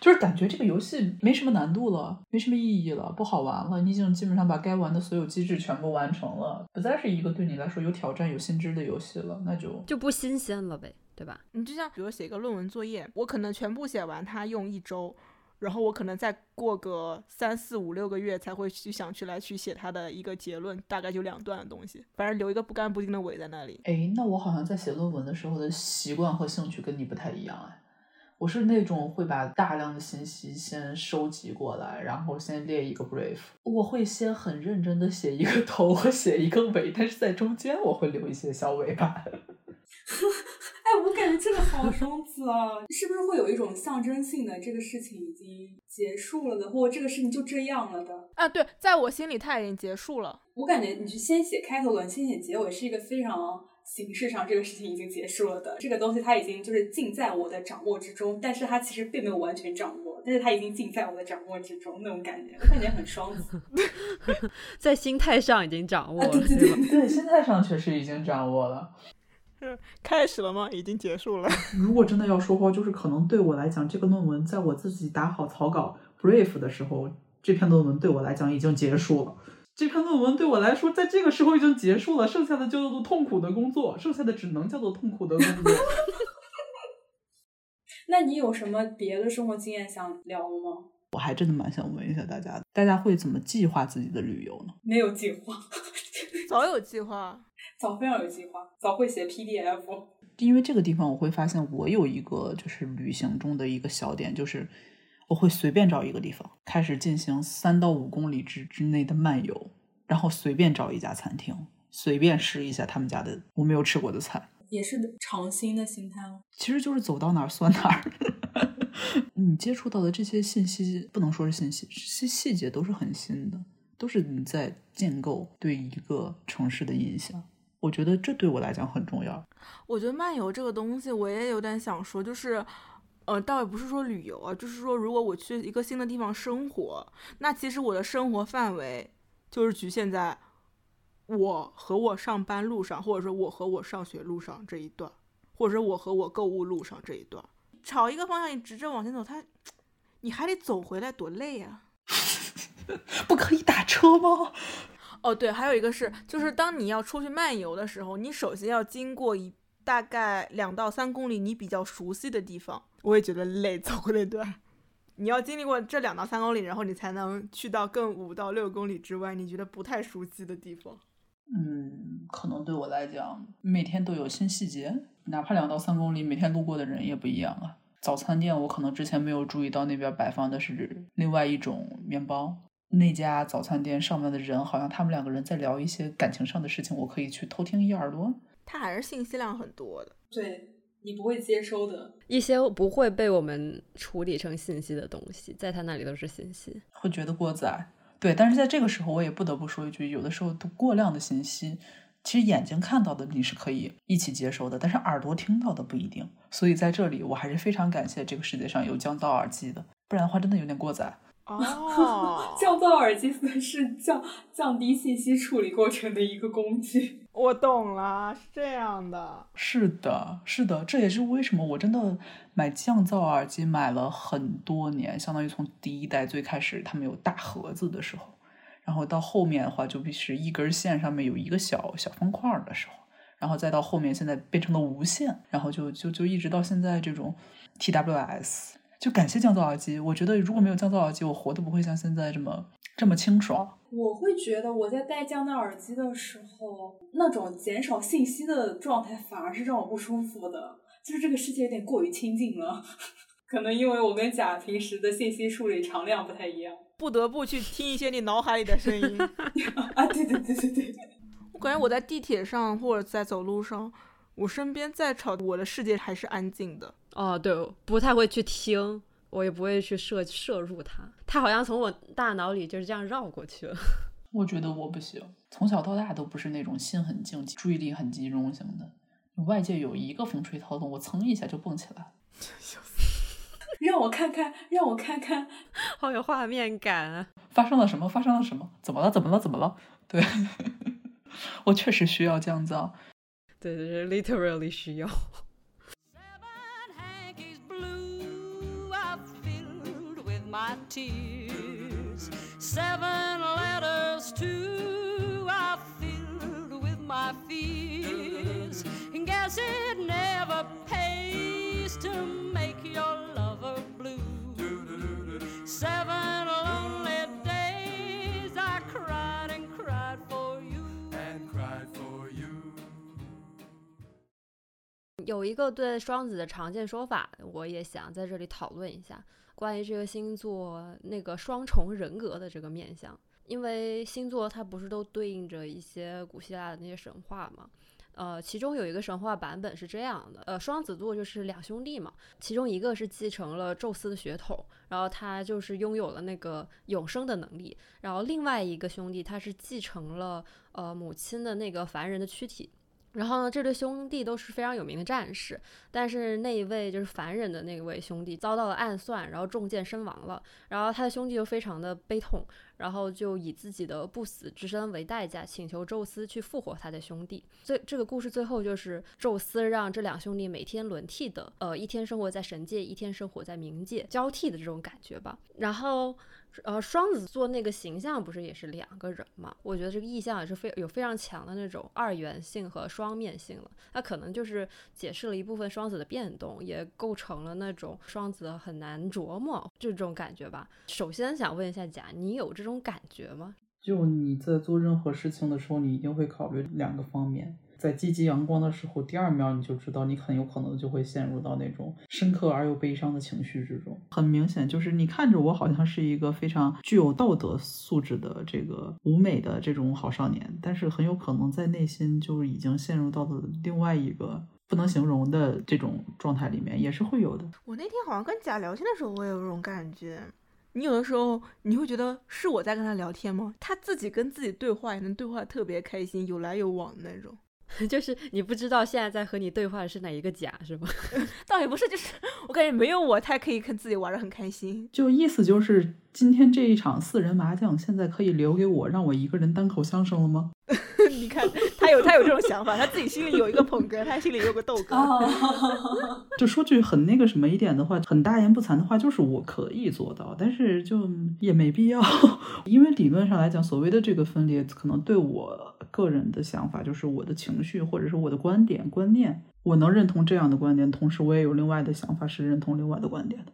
就是感觉这个游戏没什么难度了，没什么意义了，不好玩了。你已经基本上把该玩的所有机制全部完成了，不再是一个对你来说有挑战、有新知的游戏了，那就就不新鲜了呗，对吧？你就像比如写一个论文作业，我可能全部写完，它用一周。然后我可能再过个三四五六个月才会去想去来去写它的一个结论，大概就两段的东西，反正留一个不干不净的尾在那里。哎，那我好像在写论文的时候的习惯和兴趣跟你不太一样哎，我是那种会把大量的信息先收集过来，然后先列一个 brief，我会先很认真的写一个头和写一个尾，但是在中间我会留一些小尾巴。哎，我感觉这个好双子啊，是不是会有一种象征性的这个事情已经结束了的，或这个事情就这样了的？啊，对，在我心里它已经结束了。我感觉你去先写开头文，先写结尾，是一个非常形式上这个事情已经结束了的。这个东西它已经就是尽在我的掌握之中，但是它其实并没有完全掌握，但是它已经尽在我的掌握之中那种感觉，我感觉很双子，在心态上已经掌握了，对对对对，心态上确实已经掌握了。开始了吗？已经结束了。如果真的要说话，就是可能对我来讲，这个论文在我自己打好草稿 brief 的时候，这篇论文对我来讲已经结束了。这篇论文对我来说，在这个时候已经结束了，剩下的就叫做痛苦的工作，剩下的只能叫做痛苦的工作。那你有什么别的生活经验想聊吗？我还真的蛮想问一下大家，大家会怎么计划自己的旅游呢？没有计划，早有计划。早非常有计划，早会写 PDF。因为这个地方，我会发现我有一个就是旅行中的一个小点，就是我会随便找一个地方，开始进行三到五公里之之内的漫游，然后随便找一家餐厅，随便试一下他们家的我没有吃过的菜，也是尝新的心态哦。其实就是走到哪儿算哪儿。你接触到的这些信息，不能说是信息，这些细节都是很新的，都是你在建构对一个城市的印象。我觉得这对我来讲很重要。我觉得漫游这个东西，我也有点想说，就是，呃，倒也不是说旅游啊，就是说，如果我去一个新的地方生活，那其实我的生活范围就是局限在我和我上班路上，或者说我和我上学路上这一段，或者说我和我购物路上这一段，朝一个方向你直着往前走，它你还得走回来，多累呀！不可以打车吗？哦，对，还有一个是，就是当你要出去漫游的时候，你首先要经过一大概两到三公里你比较熟悉的地方，我也觉得累，走过那段，你要经历过这两到三公里，然后你才能去到更五到六公里之外你觉得不太熟悉的地方。嗯，可能对我来讲，每天都有新细节，哪怕两到三公里，每天路过的人也不一样啊。早餐店，我可能之前没有注意到那边摆放的是另外一种面包。那家早餐店上面的人，好像他们两个人在聊一些感情上的事情，我可以去偷听一耳朵。他还是信息量很多的，对你不会接收的一些不会被我们处理成信息的东西，在他那里都是信息，会觉得过载。对，但是在这个时候，我也不得不说一句，有的时候都过量的信息，其实眼睛看到的你是可以一起接收的，但是耳朵听到的不一定。所以在这里，我还是非常感谢这个世界上有降噪耳机的，不然的话真的有点过载。哦，降噪耳机是降降低信息处理过程的一个工具。我懂了，是这样的。是的，是的，这也是为什么我真的买降噪耳机买了很多年，相当于从第一代最开始他们有大盒子的时候，然后到后面的话就必须一根线上面有一个小小方块的时候，然后再到后面现在变成了无线，然后就就就一直到现在这种 TWS。就感谢降噪耳机，我觉得如果没有降噪耳机，我活都不会像现在这么这么清爽。我会觉得我在戴降噪耳机的时候，那种减少信息的状态反而是让我不舒服的，就是这个世界有点过于清静了。可能因为我跟甲平时的信息处理常量不太一样，不得不去听一些你脑海里的声音。啊，对对对对对，我感觉我在地铁上或者在走路上，我身边再吵，我的世界还是安静的。哦，对，不太会去听，我也不会去摄摄入它，它好像从我大脑里就是这样绕过去了。我觉得我不行，从小到大都不是那种心很静、注意力很集中型的。外界有一个风吹草动，我蹭一下就蹦起来。让我看看，让我看看，好有画面感啊！发生了什么？发生了什么？怎么了？怎么了？怎么了？对，我确实需要降噪。对对对，literally 需要。 my tears. Seven letters to I filled with my fears. And guess it never pays to make your lover blue. Seven lonely 有一个对双子的常见说法，我也想在这里讨论一下，关于这个星座那个双重人格的这个面相。因为星座它不是都对应着一些古希腊的那些神话吗？呃，其中有一个神话版本是这样的，呃，双子座就是两兄弟嘛，其中一个是继承了宙斯的血统，然后他就是拥有了那个永生的能力，然后另外一个兄弟他是继承了呃母亲的那个凡人的躯体。然后呢，这对兄弟都是非常有名的战士，但是那一位就是凡人的那位兄弟遭到了暗算，然后中箭身亡了。然后他的兄弟就非常的悲痛，然后就以自己的不死之身为代价，请求宙斯去复活他的兄弟。最这个故事最后就是宙斯让这两兄弟每天轮替的，呃，一天生活在神界，一天生活在冥界，交替的这种感觉吧。然后。呃，双子座那个形象不是也是两个人嘛？我觉得这个意象也是非有非常强的那种二元性和双面性了。它可能就是解释了一部分双子的变动，也构成了那种双子很难琢磨这种感觉吧。首先想问一下甲，你有这种感觉吗？就你在做任何事情的时候，你一定会考虑两个方面。在积极阳光的时候，第二秒你就知道你很有可能就会陷入到那种深刻而又悲伤的情绪之中。很明显，就是你看着我好像是一个非常具有道德素质的这个舞美的这种好少年，但是很有可能在内心就已经陷入到了另外一个不能形容的这种状态里面，也是会有的。我那天好像跟贾聊天的时候，我也有这种感觉。你有的时候你会觉得是我在跟他聊天吗？他自己跟自己对话也能对话特别开心，有来有往的那种。就是你不知道现在在和你对话的是哪一个甲是吗？倒也不是，就是我感觉没有我，他可以跟自己玩的很开心。就意思就是今天这一场四人麻将，现在可以留给我，让我一个人单口相声了吗？你看他有他有这种想法，他自己心里有一个捧哏，他心里有个逗哏。就说句很那个什么一点的话，很大言不惭的话，就是我可以做到，但是就也没必要，因为理论上来讲，所谓的这个分裂，可能对我个人的想法，就是我的情绪或者是我的观点观念，我能认同这样的观点，同时我也有另外的想法是认同另外的观点的。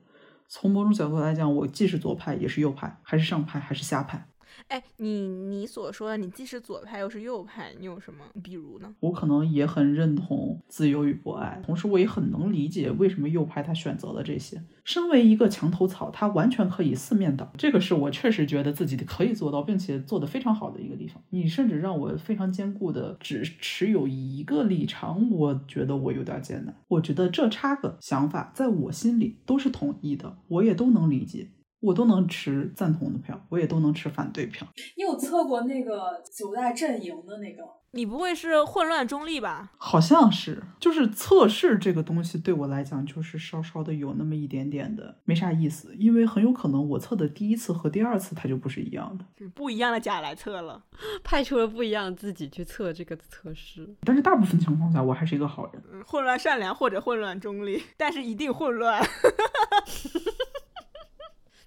从某种角度来讲，我既是左派，也是右派，还是上派，还是下派。哎，你你所说的，你既是左派又是右派，你有什么比如呢？我可能也很认同自由与博爱，同时我也很能理解为什么右派他选择了这些。身为一个墙头草，他完全可以四面倒，这个是我确实觉得自己可以做到，并且做得非常好的一个地方。你甚至让我非常坚固的只持有一个立场，我觉得我有点艰难。我觉得这差个想法在我心里都是统一的，我也都能理解。我都能持赞同的票，我也都能持反对票。你有测过那个九大阵营的那个？你不会是混乱中立吧？好像是，就是测试这个东西对我来讲，就是稍稍的有那么一点点的没啥意思，因为很有可能我测的第一次和第二次它就不是一样的，不一样的甲来测了，派出了不一样的自己去测这个测试。但是大部分情况下，我还是一个好人。嗯，混乱善良或者混乱中立，但是一定混乱。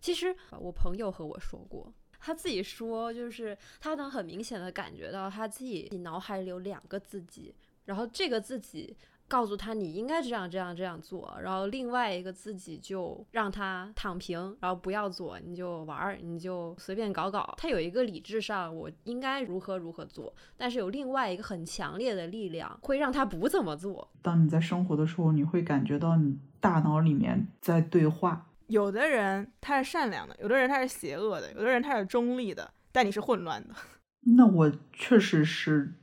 其实我朋友和我说过，他自己说，就是他能很明显的感觉到他自己脑海里有两个自己，然后这个自己告诉他你应该这样这样这样做，然后另外一个自己就让他躺平，然后不要做，你就玩儿，你就随便搞搞。他有一个理智上我应该如何如何做，但是有另外一个很强烈的力量会让他不怎么做。当你在生活的时候，你会感觉到你大脑里面在对话。有的人他是善良的，有的人他是邪恶的，有的人他是中立的，但你是混乱的。那我确实是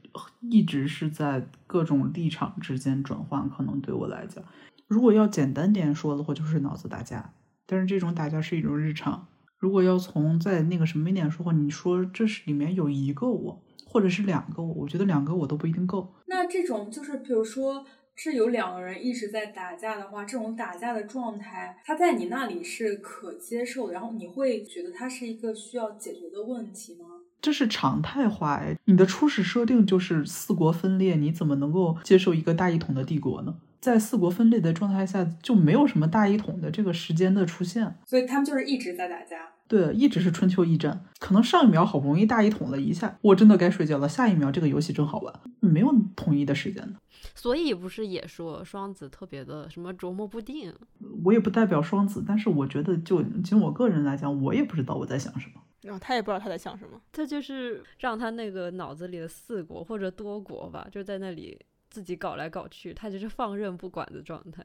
一直是在各种立场之间转换，可能对我来讲，如果要简单点说的话，就是脑子打架。但是这种打架是一种日常。如果要从在那个什么一点说话，你说这是里面有一个我，或者是两个我，我觉得两个我都不一定够。那这种就是比如说。是有两个人一直在打架的话，这种打架的状态，他在你那里是可接受的，然后你会觉得它是一个需要解决的问题吗？这是常态化哎，你的初始设定就是四国分裂，你怎么能够接受一个大一统的帝国呢？在四国分裂的状态下，就没有什么大一统的这个时间的出现。所以他们就是一直在打架。对，一直是春秋一战，可能上一秒好不容易大一统了一下，我真的该睡觉了，下一秒这个游戏真好玩，没有统一的时间的。所以不是也说双子特别的什么琢磨不定？我也不代表双子，但是我觉得就仅我个人来讲，我也不知道我在想什么。然后他也不知道他在想什么。他就是让他那个脑子里的四国或者多国吧，就在那里自己搞来搞去，他就是放任不管的状态。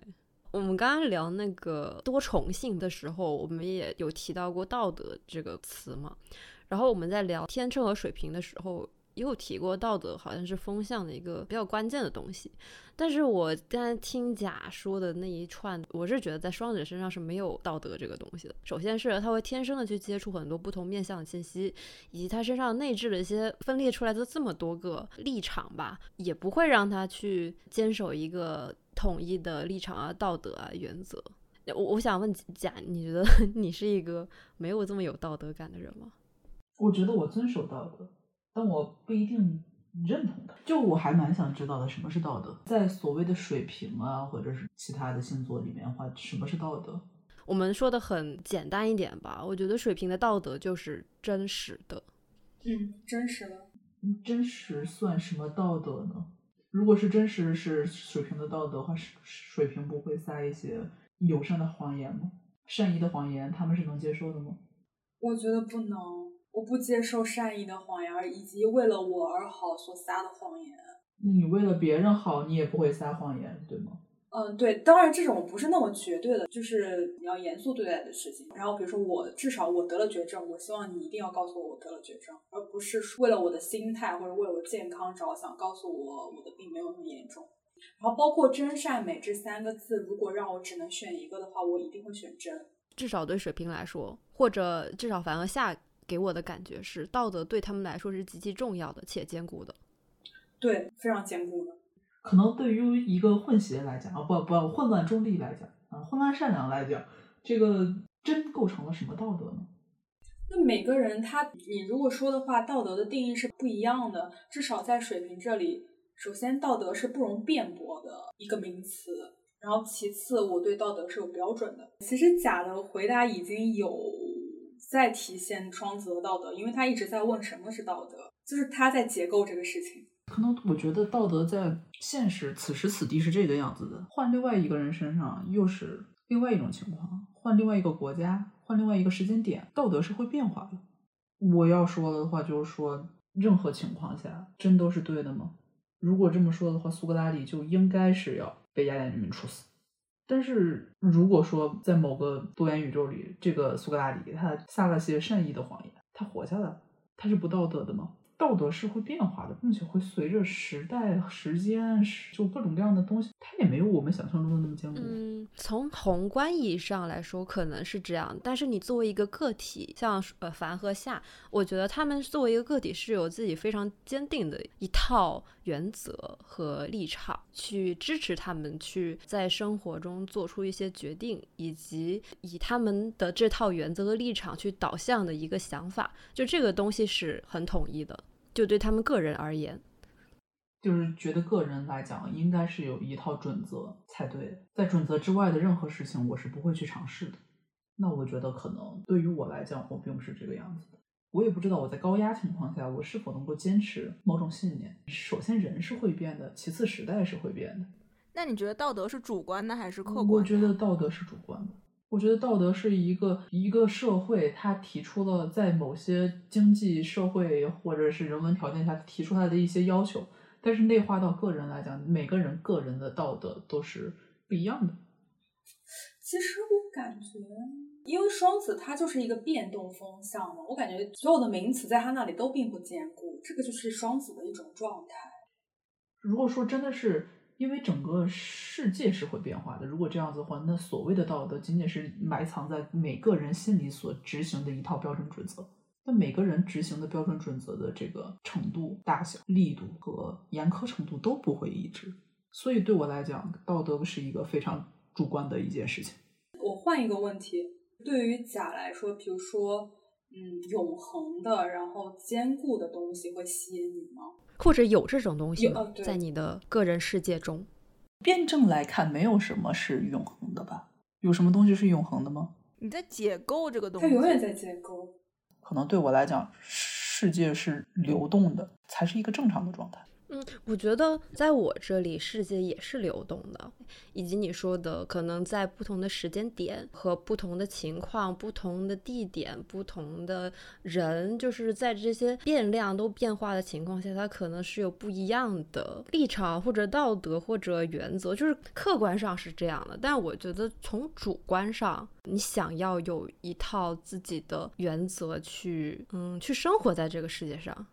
我们刚刚聊那个多重性的时候，我们也有提到过道德这个词嘛。然后我们在聊天秤和水瓶的时候，也有提过道德好像是风向的一个比较关键的东西。但是我刚才听甲说的那一串，我是觉得在双子身上是没有道德这个东西的。首先是他会天生的去接触很多不同面向的信息，以及他身上内置的一些分裂出来的这么多个立场吧，也不会让他去坚守一个统一的立场啊、道德啊、原则。我我想问甲，你觉得 你是一个没有这么有道德感的人吗？我觉得我遵守道德，但我不一定认同它。就我还蛮想知道的，什么是道德？在所谓的水平啊，或者是其他的星座里面的话，什么是道德？我们说的很简单一点吧，我觉得水平的道德就是真实的。嗯，真实的。嗯真实算什么道德呢？如果是真实是水平的道德的话，水水平不会撒一些友善的谎言吗？善意的谎言，他们是能接受的吗？我觉得不能，我不接受善意的谎言，以及为了我而好所撒的谎言。你为了别人好，你也不会撒谎言，对吗？嗯，对，当然这种不是那么绝对的，就是你要严肃对待的事情。然后比如说我至少我得了绝症，我希望你一定要告诉我我得了绝症，而不是为了我的心态或者为了我健康着想，告诉我我的病没有那么严重。然后包括真善美这三个字，如果让我只能选一个的话，我一定会选真。至少对水瓶来说，或者至少凡和下给我的感觉是，道德对他们来说是极其重要的且坚固的。对，非常坚固的。可能对于一个混血来讲啊，不不，混乱中立来讲啊，混乱善良来讲，这个真构成了什么道德呢？那每个人他，你如果说的话，道德的定义是不一样的。至少在水瓶这里，首先道德是不容辩驳的一个名词，然后其次我对道德是有标准的。其实甲的回答已经有在体现双子的道德，因为他一直在问什么是道德，就是他在解构这个事情。可能我觉得道德在现实此时此地是这个样子的，换另外一个人身上又是另外一种情况，换另外一个国家，换另外一个时间点，道德是会变化的。我要说的话就是说，任何情况下真都是对的吗？如果这么说的话，苏格拉底就应该是要被雅典人民处死。但是如果说在某个多元宇宙里，这个苏格拉底他撒了些善意的谎言，他活下来，他是不道德的吗？道德是会变化的，并且会随着时代、时间，就各种各样的东西，它也没有我们想象中的那么坚固。嗯，从宏观意义上来说，可能是这样。但是你作为一个个体，像呃凡和夏，我觉得他们作为一个个体是有自己非常坚定的一套原则和立场，去支持他们去在生活中做出一些决定，以及以他们的这套原则和立场去导向的一个想法。就这个东西是很统一的。就对他们个人而言，就是觉得个人来讲，应该是有一套准则才对。在准则之外的任何事情，我是不会去尝试的。那我觉得可能对于我来讲，我并不是这个样子的。我也不知道我在高压情况下，我是否能够坚持某种信念。首先，人是会变的；其次，时代是会变的。那你觉得道德是主观的还是客观？我觉得道德是主观的。我觉得道德是一个一个社会，它提出了在某些经济社会或者是人文条件下提出来的一些要求，但是内化到个人来讲，每个人个人的道德都是不一样的。其实我感觉，因为双子它就是一个变动风向嘛，我感觉所有的名词在它那里都并不坚固，这个就是双子的一种状态。如果说真的是。因为整个世界是会变化的，如果这样子的话，那所谓的道德仅仅是埋藏在每个人心里所执行的一套标准准则。那每个人执行的标准准则的这个程度、大小、力度和严苛程度都不会一致，所以对我来讲，道德是一个非常主观的一件事情。我换一个问题，对于甲来说，比如说，嗯，永恒的，然后坚固的东西会吸引你吗？或者有这种东西吗？在你的个人世界中，辩证来看，没有什么是永恒的吧？有什么东西是永恒的吗？你在解构这个东西，它永远在解构。可能对我来讲，世界是流动的，才是一个正常的状态。嗯，我觉得在我这里，世界也是流动的，以及你说的，可能在不同的时间点和不同的情况、不同的地点、不同的人，就是在这些变量都变化的情况下，它可能是有不一样的立场或者道德或者原则，就是客观上是这样的。但我觉得从主观上，你想要有一套自己的原则去，嗯，去生活在这个世界上。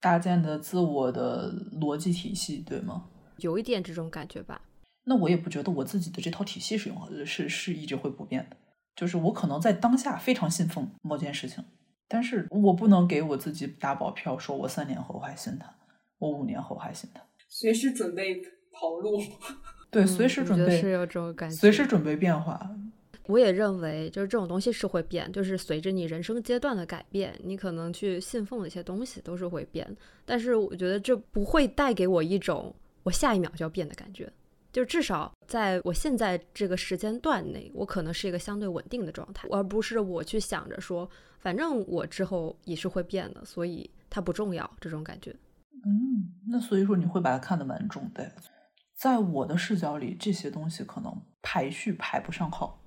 搭建的自我的逻辑体系，对吗？有一点这种感觉吧。那我也不觉得我自己的这套体系是永恒的，是是一直会不变的。就是我可能在当下非常信奉某件事情，但是我不能给我自己打保票，说我三年后还信他，我五年后还信他。随时准备跑路。对，嗯随时准备，是有这种感觉。随时准备变化。我也认为，就是这种东西是会变，就是随着你人生阶段的改变，你可能去信奉的一些东西都是会变。但是我觉得这不会带给我一种我下一秒就要变的感觉，就至少在我现在这个时间段内，我可能是一个相对稳定的状态，而不是我去想着说，反正我之后也是会变的，所以它不重要这种感觉。嗯，那所以说你会把它看得蛮重的。在我的视角里，这些东西可能排序排不上号。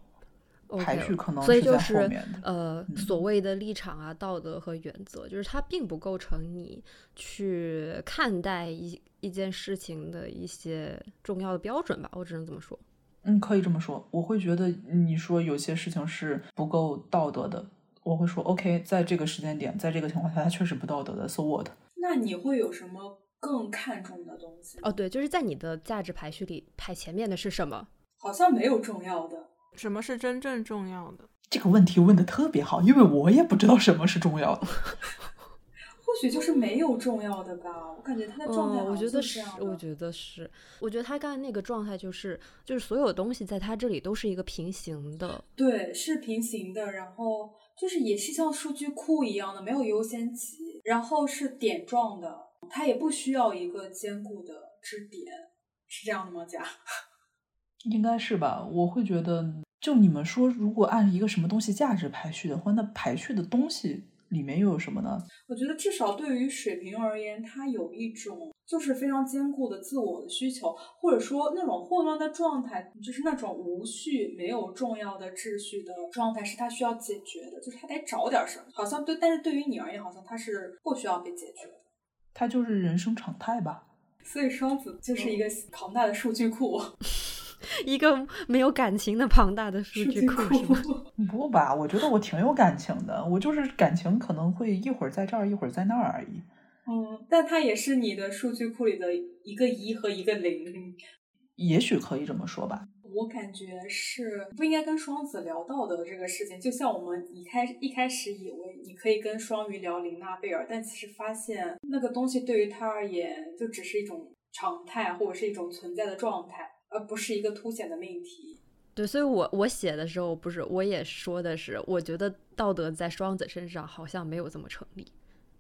排序可能所以是在后就是。呃，嗯所谓的立场啊、道德和原则，就是它并不构成你去看待一一件事情的一些重要的标准吧，我只能这么说。嗯，可以这么说。我会觉得你说有些事情是不够道德的，我会说 OK，在这个时间点，在这个情况下，它确实不道德的，so what？那你会有什么更看重的东西？哦，，对，就是在你的价值排序里排前面的是什么？好像没有重要的。什么是真正重要的？这个问题问的特别好，因为我也不知道什么是重要的。或许就是没有重要的吧，我感觉他的状态嗯，我觉得是。我觉得是，我觉得他刚才那个状态就是，就是所有东西在他这里都是一个平行的，对，是平行的，然后就是也是像数据库一样的，没有优先级，然后是点状的，它也不需要一个坚固的支点，是这样的吗？家？应该是吧？我会觉得，就你们说，如果按一个什么东西价值排序的话，那排序的东西里面又有什么呢？我觉得至少对于水瓶而言，它有一种就是非常坚固的自我的需求，或者说那种混乱的状态，就是那种无序、没有重要的秩序的状态，是他需要解决的，就是他得找点什么。好像对，但是对于你而言，好像它是不需要被解决的。它就是人生常态吧。所以双子就是一个庞大的数据库，一个没有感情的庞大的数数据据库，是吗？不吧？我觉得我挺有感情的，我就是感情可能会一会儿在这儿，一会儿在那儿而已。嗯，但它也是你的数据库里的一个一和一个零。也许可以这么说吧。我感觉是不应该跟双子聊道德这个事情，就像我们一开一开始以为你可以跟双鱼聊琳娜贝尔，但其实发现那个东西对于他而言就只是一种常态或者是一种存在的状态，而不是一个凸显的命题。对，所以我我写的时候不是，我也说的是，我觉得道德在双子身上好像没有这么成立，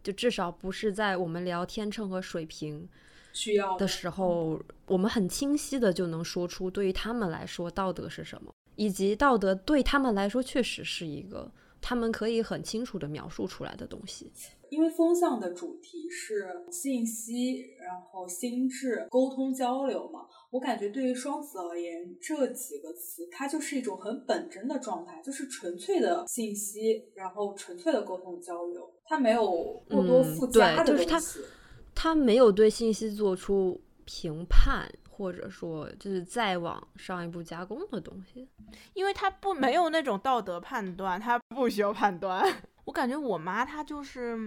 就至少不是在我们聊天秤和水瓶需要的时候，我们很清晰的就能说出对于他们来说道德是什么，以及道德对他们来说确实是一个他们可以很清楚的描述出来的东西。因为风向的主题是信息，然后心智、沟通交流嘛。我感觉对于双子而言，这几个词它就是一种很本真的状态，就是纯粹的信息，然后纯粹的沟通交流，它没有过多嗯附加对就是它的东西。他没有对信息做出评判，或者说就是再往上一步加工的东西。因为他不没有那种道德判断，他不需要判断。我感觉我妈她就是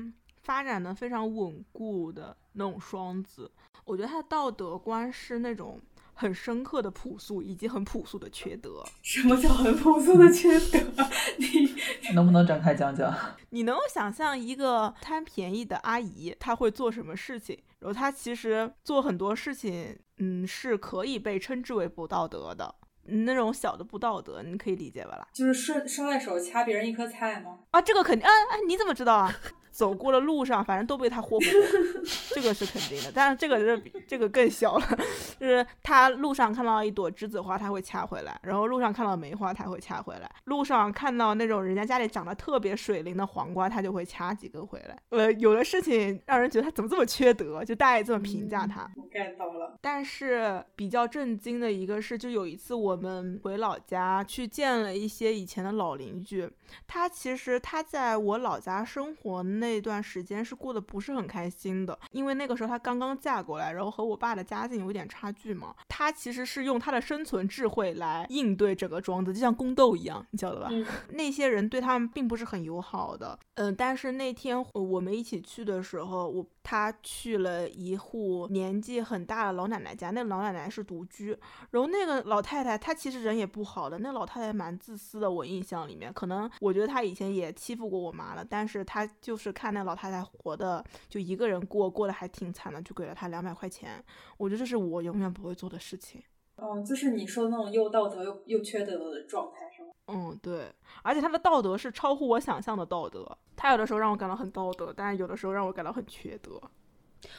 发展的非常稳固的那种双子，我觉得她的道德观是那种很深刻的朴素，以及很朴素的缺德。什么叫很朴素的缺德？你 能不能展开讲讲？你能够想象一个贪便宜的阿姨，她会做什么事情？然后她其实做很多事情，嗯，是可以被称之为不道德的。嗯那种小的不道德，你可以理解吧啦？就是顺顺带手掐别人一颗菜吗？啊，这个肯定，啊哎，你怎么知道啊？走过的路上，反正都被他霍霍过，这个是肯定的。但是这个是比这个更小了，就是他路上看到一朵栀子花，他会掐回来；然后路上看到梅花，他会掐回来；路上看到那种人家家里长得特别水灵的黄瓜，他就会掐几根回来。呃，有的事情让人觉得他怎么这么缺德，就大家也这么评价他。我 get 到了。但是比较震惊的一个是，就有一次我们回老家去见了一些以前的老邻居，他其实他在我老家生活那段时间是过得不是很开心的，因为那个时候她刚刚嫁过来，然后和我爸的家境有一点差距嘛。她其实是用她的生存智慧来应对整个庄子，就像宫斗一样，你晓得吧？嗯那些人对他们并不是很友好的。嗯，但是那天呃我们一起去的时候，我他去了一户年纪很大的老奶奶家，那个老奶奶是独居，然后那个老太太她其实人也不好的，那老太太蛮自私的，我印象里面，可能我觉得她以前也欺负过我妈了，但是她就是看那老太太活的就一个人过，过得还挺惨的，就给了她两百块钱，我觉得这是我永远不会做的事情。嗯，就是你说的那种又道德又又缺德的状态，嗯，对，而且他的道德是超乎我想象的道德。他有的时候让我感到很道德，但是有的时候让我感到很缺德。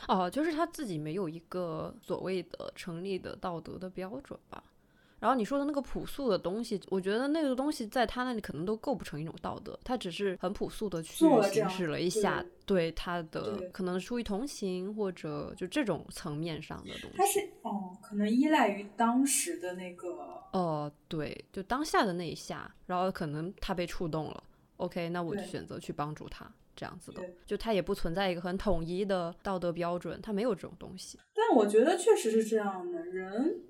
哦，就是他自己没有一个所谓的成立的道德的标准吧。然后你说的那个朴素的东西，我觉得那个东西在他那里可能都构不成一种道德，他只是很朴素的去行使了一下对他的对可能出于同情或者就这种层面上的东西。他是哦，可能依赖于当时的那个哦，对，就当下的那一下，然后可能他被触动了，OK，那我就选择去帮助他，这样子的，就他也不存在一个很统一的道德标准，他没有这种东西。但我觉得确实是这样的，人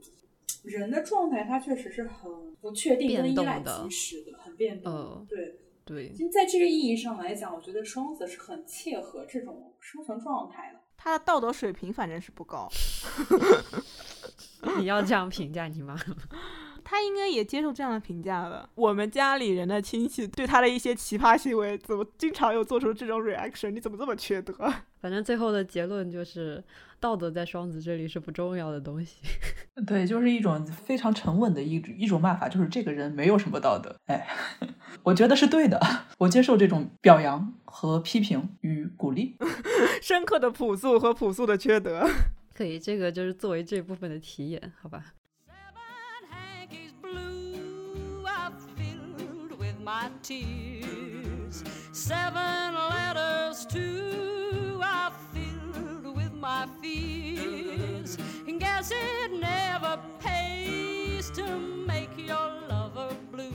人的状态它确实是很不确定变动跟依赖的即时的，很变动。呃对，对，就在这个意义上来讲，我觉得双子是很切合这种生存状态的。他的道德水平反正是不高，你要这样评价你妈？他应该也接受这样的评价了。我们家里人的亲戚对他的一些奇葩行为，怎么经常又做出这种 reaction？你怎么这么缺德？反正最后的结论就是，道德在双子这里是不重要的东西。对，就是一种非常沉稳的一一种骂法，就是这个人没有什么道德。哎，我觉得是对的，我接受这种表扬和批评与鼓励。深刻的朴素和朴素的缺德。可以，这个就是作为这部分的体验，好吧？my tears. Seven letters too are filled with my fears. And guess it never pays to make your lover blue.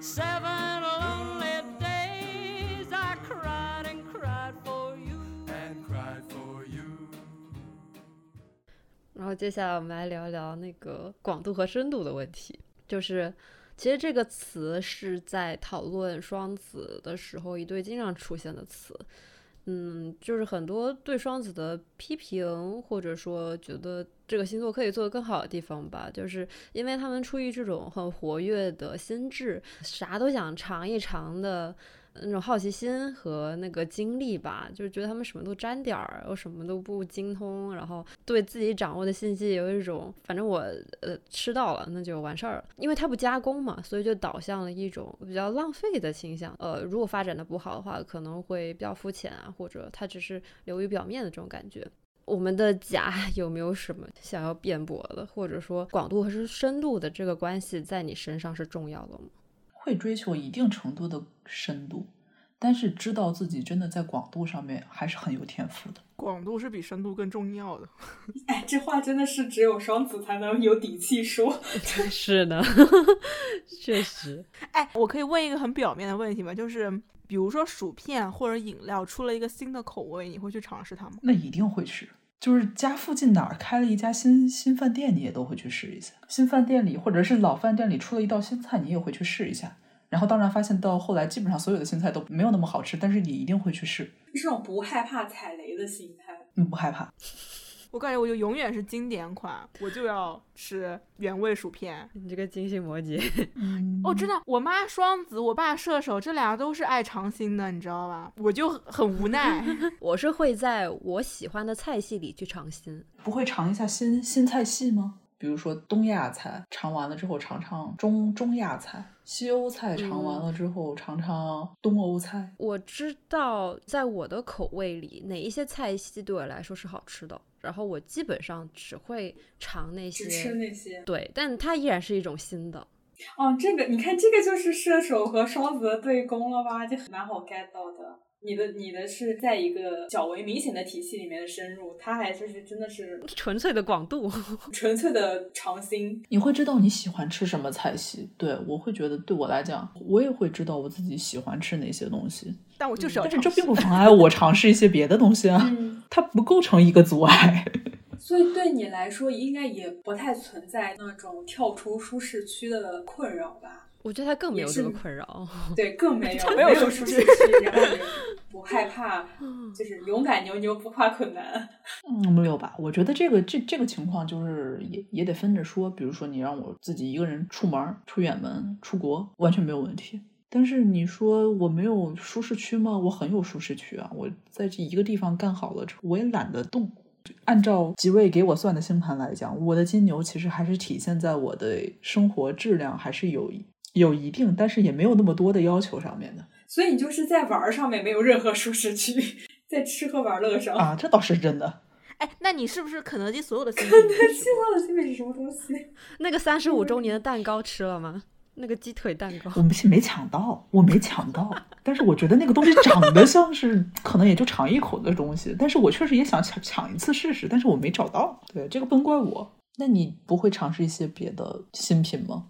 Seven lonely days I cried and cried for you. and cried for you. 然后接下来我们来聊一聊那个广度和深度的问题，就是 其实这个词是在讨论双子的时候一对经常出现的词。嗯，就是很多对双子的批评，或者说觉得这个星座可以做得更好的地方吧，就是因为他们出于这种很活跃的心智，啥都想尝一尝的那种好奇心和那个经历吧，就是觉得他们什么都沾点儿，又什么都不精通，然后对自己掌握的信息有一种，反正我呃吃到了，那就完事儿了。因为它不加工嘛，所以就导向了一种比较浪费的倾向。呃，如果发展的不好的话，可能会比较肤浅啊，或者它只是流于表面的这种感觉。我们的甲 有没有什么想要辩驳的，或者说广度和深度的这个关系在你身上是重要的吗？会追求一定程度的深度，但是知道自己真的在广度上面还是很有天赋的。广度是比深度更重要的。哎，这话真的是只有双子才能有底气说。是的，确实。哎，我可以问一个很表面的问题吗？就是比如说薯片或者饮料出了一个新的口味，你会去尝试它吗？那一定会去，就是家附近哪儿开了一家新新饭店，你也都会去试一下。新饭店里或者是老饭店里出了一道新菜，你也会去试一下。然后当然发现到后来，基本上所有的新菜都没有那么好吃，但是你一定会去试，是这种不害怕踩雷的心态。嗯，不害怕。我感觉我就永远是经典款，我就要吃原味薯片。你这个金星摩羯，嗯，哦，真的，我妈双子，我爸射手，这俩都是爱尝新的，你知道吧？我就很无奈。我是会在我喜欢的菜系里去尝新。不会尝一下新新菜系吗？比如说东亚菜尝完了之后尝尝中中亚菜，西欧菜尝完了之后尝尝东欧菜。我知道，在我的口味里，哪一些菜系对我来说是好吃的，然后我基本上只会尝那些吃，那些。对，但它依然是一种新的。哦，这个你看，这个就是射手和双子的对攻了吧？就蛮好 get 到的。你的你的是在一个较为明显的体系里面的深入，他还就是真的是 纯粹的广度，纯粹的尝新。你会知道你喜欢吃什么菜系，对我会觉得对我来讲，我也会知道我自己喜欢吃哪些东西，但我就是要但是这并不 妨碍我尝试一些别的东西啊，嗯，它不构成一个阻碍。所以对你来说，应该也不太存在那种跳出舒适区的困扰吧？我觉得他更没有这个困扰。对，更没有 没有舒舒适适区，然后不 害怕，就是勇敢牛牛不怕困难。嗯，没有吧？我觉得这个这这个情况就是也也得分着说。比如说，你让我自己一个人出门儿、出远门、出国，完全没有问题。但是你说我没有舒适区吗？我很有舒适区啊！我在这一个地方干好了之后，我也懒得动。按照几位给我算的星盘来讲，我的金牛其实还是体现在我的生活质量还是有有一定，但是也没有那么多的要求上面的所以你就是在玩儿上面没有任何舒适区，在吃喝玩乐上。啊，这倒是真的。哎，那你是不是肯德基所有的星期你都吃希望的新品是什么东西？那个三十五周年的蛋糕吃了吗？那个鸡腿蛋糕我，没没抢到，我没抢到，但是我觉得那个东西长得像是可能也就尝一口的东西，但是我确实也想抢抢一次试试，但是我没找到。对，这个不能怪我。那你不会尝试一些别的新品吗？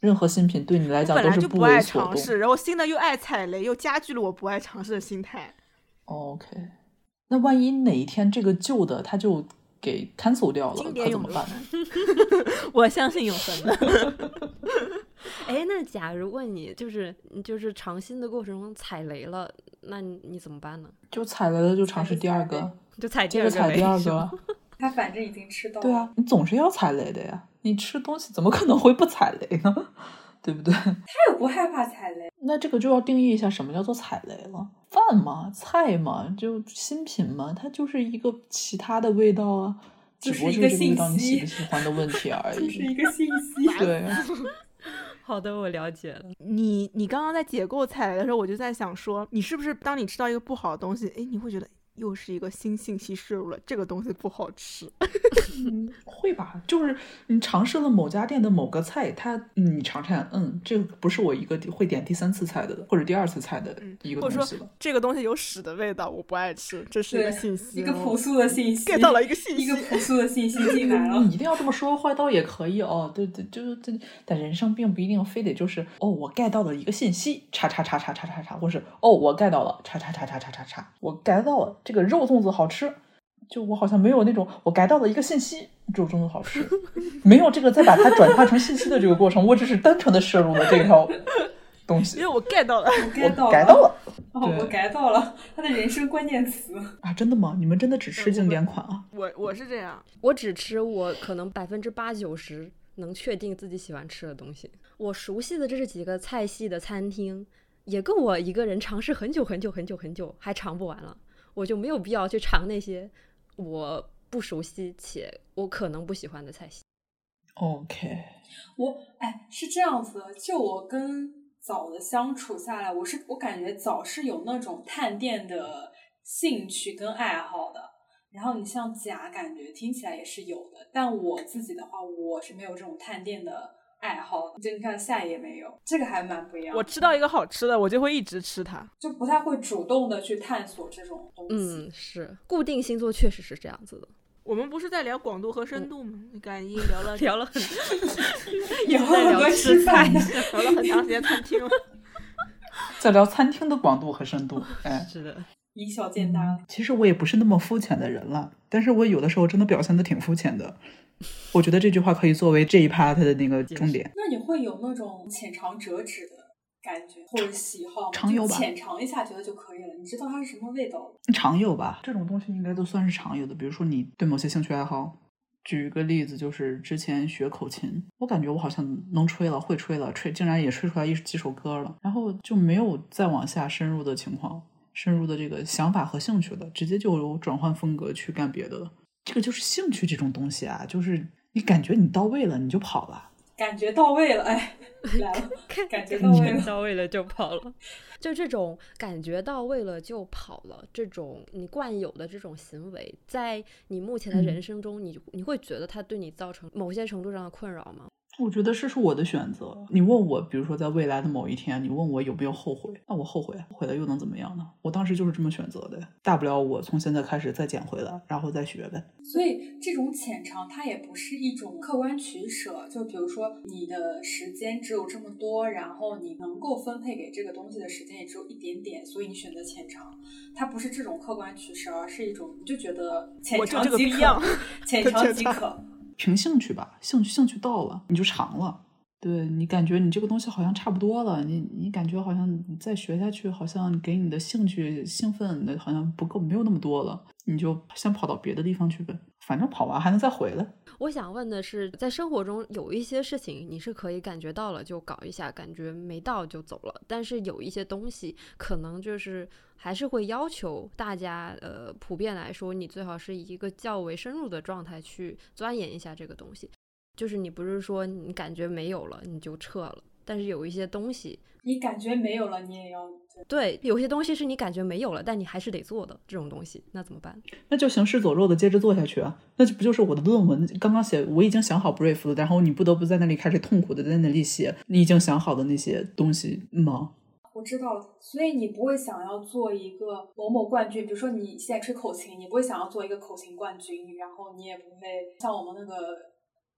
任何新品对你来讲本都是为来就不爱所动。尝试，然后新的又爱踩雷，又加剧了我不爱尝试的心态。OK，那万一哪一天这个旧的它就给 cancel 掉了，可怎么办呢？我相信永恒的。哎，那假如问你，就是你就是尝新的过程中踩雷了，那你你怎么办呢？就踩雷了就尝试第二个，就踩第二个踩第二 个。他反正已经吃到了。对啊，你总是要踩雷的呀。你吃东西怎么可能会不踩雷呢？对不对？他也不害怕踩雷。那这个就要定义一下什么叫做踩雷了。饭嘛，菜嘛，就新品嘛，它就是一个其他的味道啊，只不过就是一个这个味道你喜不喜欢的问题 而已就是一。个信息。对，好的，我了解了。你你刚刚在解构踩雷的时候，我就在想说，你是不是当你吃到一个不好的东西，哎，你会觉得又是一个新信息摄入了，这个东西不好吃。嗯，会吧？就是你尝试了某家店的某个菜，它嗯你尝尝，嗯，这个不是我一个会点第三次菜的，或者第二次菜的一个或者说东西。这个东西有屎的味道，我不爱吃，这是一个信息，一个朴素的信息 get 到了一个信息一个朴素的信息进来了 你。一定要这么说，坏刀也可以哦。对对，就是这，但人生并不一定非得就是哦，我 get 到了一个信息，叉叉叉叉叉叉叉，或是哦，我 get 到了叉叉叉叉叉叉叉，我 get 到了这个肉粽子好吃。就我好像没有那种我 get 到的一个信息，肉粽子好吃，没有这个再把它转化成信息的这个过程，我只是单纯的摄入了这条东西因为，我 get 到了。我 get 到我了，get 到了哦，我 get 到了 他的人生关键词。啊！真的吗？你们真的只吃经典款啊？我我是这样，我只吃我可能百分之八九十能确定自己喜欢吃的东西。我熟悉的这是几个菜系的餐厅，也够我一个人尝试很久很久很久很久，还尝不完了。我就没有必要去尝那些我不熟悉且我可能不喜欢的菜系。OK，我哎，是这样子的，就我跟枣的相处下来，我是我感觉枣是有那种探店的兴趣跟爱好的。然后你像甲，感觉听起来也是有的，但我自己的话，我是没有这种探店的爱好的。就你看夏也没有，这个还蛮不一样。我吃到一个好吃的，我就会一直吃它。就不太会主动的去探索这种东西。嗯，是固定星座确实是这样子的。我们不是在聊广度和深度吗？你感应聊了 聊了很 有在聊很多吃吃饭的，聊了很长时间餐厅了。在聊餐厅的广度和深度，哎，是的，以小见大了。其实我也不是那么肤浅的人了，但是我有的时候真的表现的挺肤浅的。我觉得这句话可以作为这一 part 的那个重点。那你会有那种浅尝辄止的感觉或者喜好吗？常有吧浅尝一下觉得就可以了，你知道它是什么味道了。常有吧，这种东西应该都算是常有的。比如说你对某些兴趣爱好，举个例子，就是之前学口琴，我感觉我好像能吹了，会吹了，吹竟然也吹出来一几首歌了，然后就没有再往下深入的情况，深入的这个想法和兴趣了，直接就有转换风格去干别的了。这个就是兴趣这种东西啊，就是你感觉你到位了，你就跑了。感觉到位了，哎，来了，感觉到位了。到位了就跑了，就这种感觉到位了就跑了，这种你惯有的这种行为，在你目前的嗯人生中，你你会觉得它对你造成某些程度上的困扰吗？我觉得这是我的选择。你问我，比如说在未来的某一天，你问我有没有后悔，那我后悔啊，后悔了又能怎么样呢？我当时就是这么选择的，大不了我从现在开始再捡回来，然后再学呗。所以这种浅尝，它也不是一种客观取舍。就比如说，你的时间只有这么多，然后你能够分配给这个东西的时间也只有一点点，所以你选择浅尝。它不是这种客观取舍，而是一种你就觉得浅尝即可这个逼样，浅 就尝浅尝即可。凭兴趣吧，兴趣兴趣到了你就长了。对你感觉你这个东西好像差不多了，你你感觉好像你再学下去，好像给你的兴趣兴奋的好像不够，没有那么多了，你就先跑到别的地方去呗。反正跑完还能再回来。我想问的是，在生活中有一些事情你是可以感觉到了就搞一下，感觉没到就走了，但是有一些东西可能就是还是会要求大家，呃，普遍来说，你最好是以一个较为深入的状态去钻研一下这个东西。就是你不是说你感觉没有了你就撤了，但是有一些东西，你感觉没有了，你也要对，有些东西是你感觉没有了，但你还是得做的这种东西，那怎么办？那就行尸走肉的接着做下去啊，那就不就是我的论文刚刚写，我已经想好 brief 了，然后你不得不在那里开始痛苦的在那里写你已经想好的那些东西吗？我知道了，所以你不会想要做一个某某冠军，比如说你现在吹口琴，你不会想要做一个口琴冠军，然后你也不会像我们那个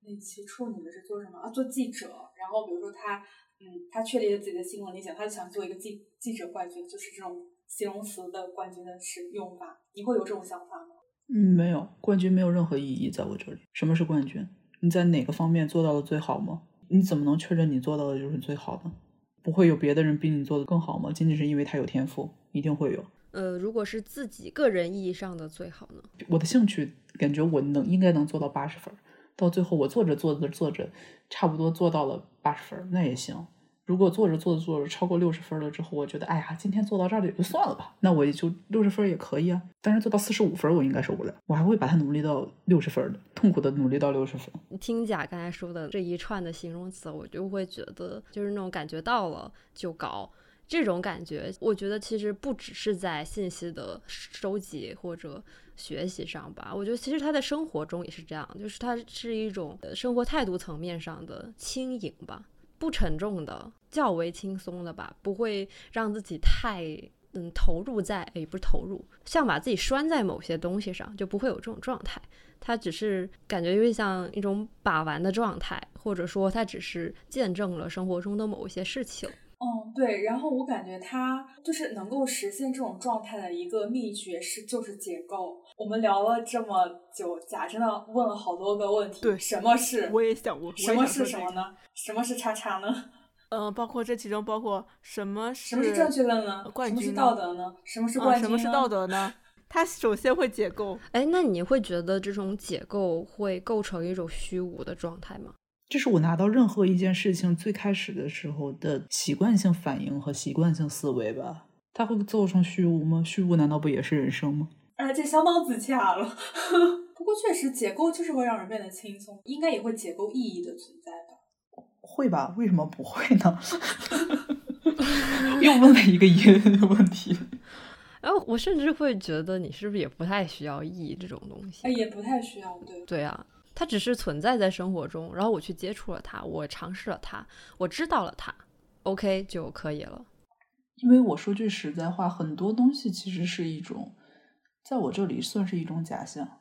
那期处女的是做什么啊？做记者，然后比如说他，嗯，他确立了自己的新闻理想，他就想做一个记记者冠军，就是这种形容词的冠军的使用法，你会有这种想法吗？嗯，没有，冠军没有任何意义在我这里。什么是冠军？你在哪个方面做到的最好吗？你怎么能确认你做到的就是最好的？不会有别的人比你做的更好吗？仅仅是因为他有天赋，一定会有。呃，如果是自己个人意义上的最好呢？我的兴趣感觉我能应该能做到八十分儿，到最后我做着做着做着，差不多做到了八十分，那也行。如果做着做着做着超过六十分了之后，我觉得哎呀，今天做到这儿也就算了吧，那我也就六十分也可以啊。但是做到四十五分我应该受不了，我还会把它努力到六十分的，痛苦的努力到六十分。听甲刚才说的这一串的形容词，我就会觉得就是那种感觉到了就搞。这种感觉，我觉得其实不只是在信息的收集或者学习上吧，我觉得其实他在生活中也是这样，就是它是一种呃生活态度层面上的轻盈吧，不沉重的，较为轻松的吧，不会让自己太嗯投入在，也不是投入，像把自己拴在某些东西上，就不会有这种状态。它只是感觉有点像一种把玩的状态，或者说它只是见证了生活中的某一些事情。嗯，对。然后我感觉他就是能够实现这种状态的一个秘诀是就是解构。我们聊了这么久，甲真的问了好多个问题。对什么是？我也想过，什么是什么？呢？什么是叉叉呢？嗯、包括这其中包括什么什么是正确的呢？什么是冠军道德呢？什么是啊，冠军呢？什么是道德呢？他首先会解构，哎，那你会觉得这种解构会构成一种虚无的状态吗？这是我拿到任何一件事情最开始的时候的习惯性反应和习惯性思维吧。它会造成虚无吗？虚无难道不也是人生吗？哎，这相当自洽了。不过确实，解构就是会让人变得轻松，应该也会解构意义的存在吧。会吧？为什么不会呢？又问了一个疑问的问题。然 后我甚至会觉得你是不是也不太需要意义这种东西哎，？也不太需要，对。对啊，它只是存在在生活中，然后我去接触了它，我尝试了它，我知道了它，OK 就可以了。因为我说句实在话，很多东西其实是一种，在我这里算是一种假象。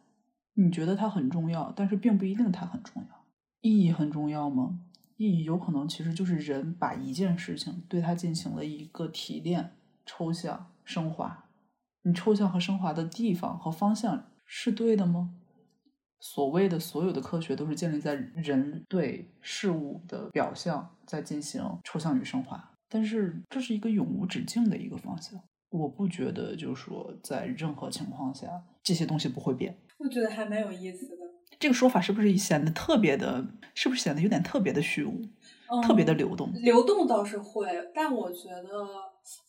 你觉得它很重要，但是并不一定它很重要。意义很重要吗？意义有可能其实就是人把一件事情对它进行了一个提炼、抽象、升华。你抽象和升华的地方和方向是对的吗？所谓的所有的科学都是建立在人对事物的表象在进行抽象与升华，但是这是一个永无止境的一个方向。我不觉得，就是说在任何情况下这些东西不会变。我觉得还蛮有意思的。这个说法是不是显得特别的？是不是显得有点特别的虚无，嗯特别的流动？流动倒是会，但我觉得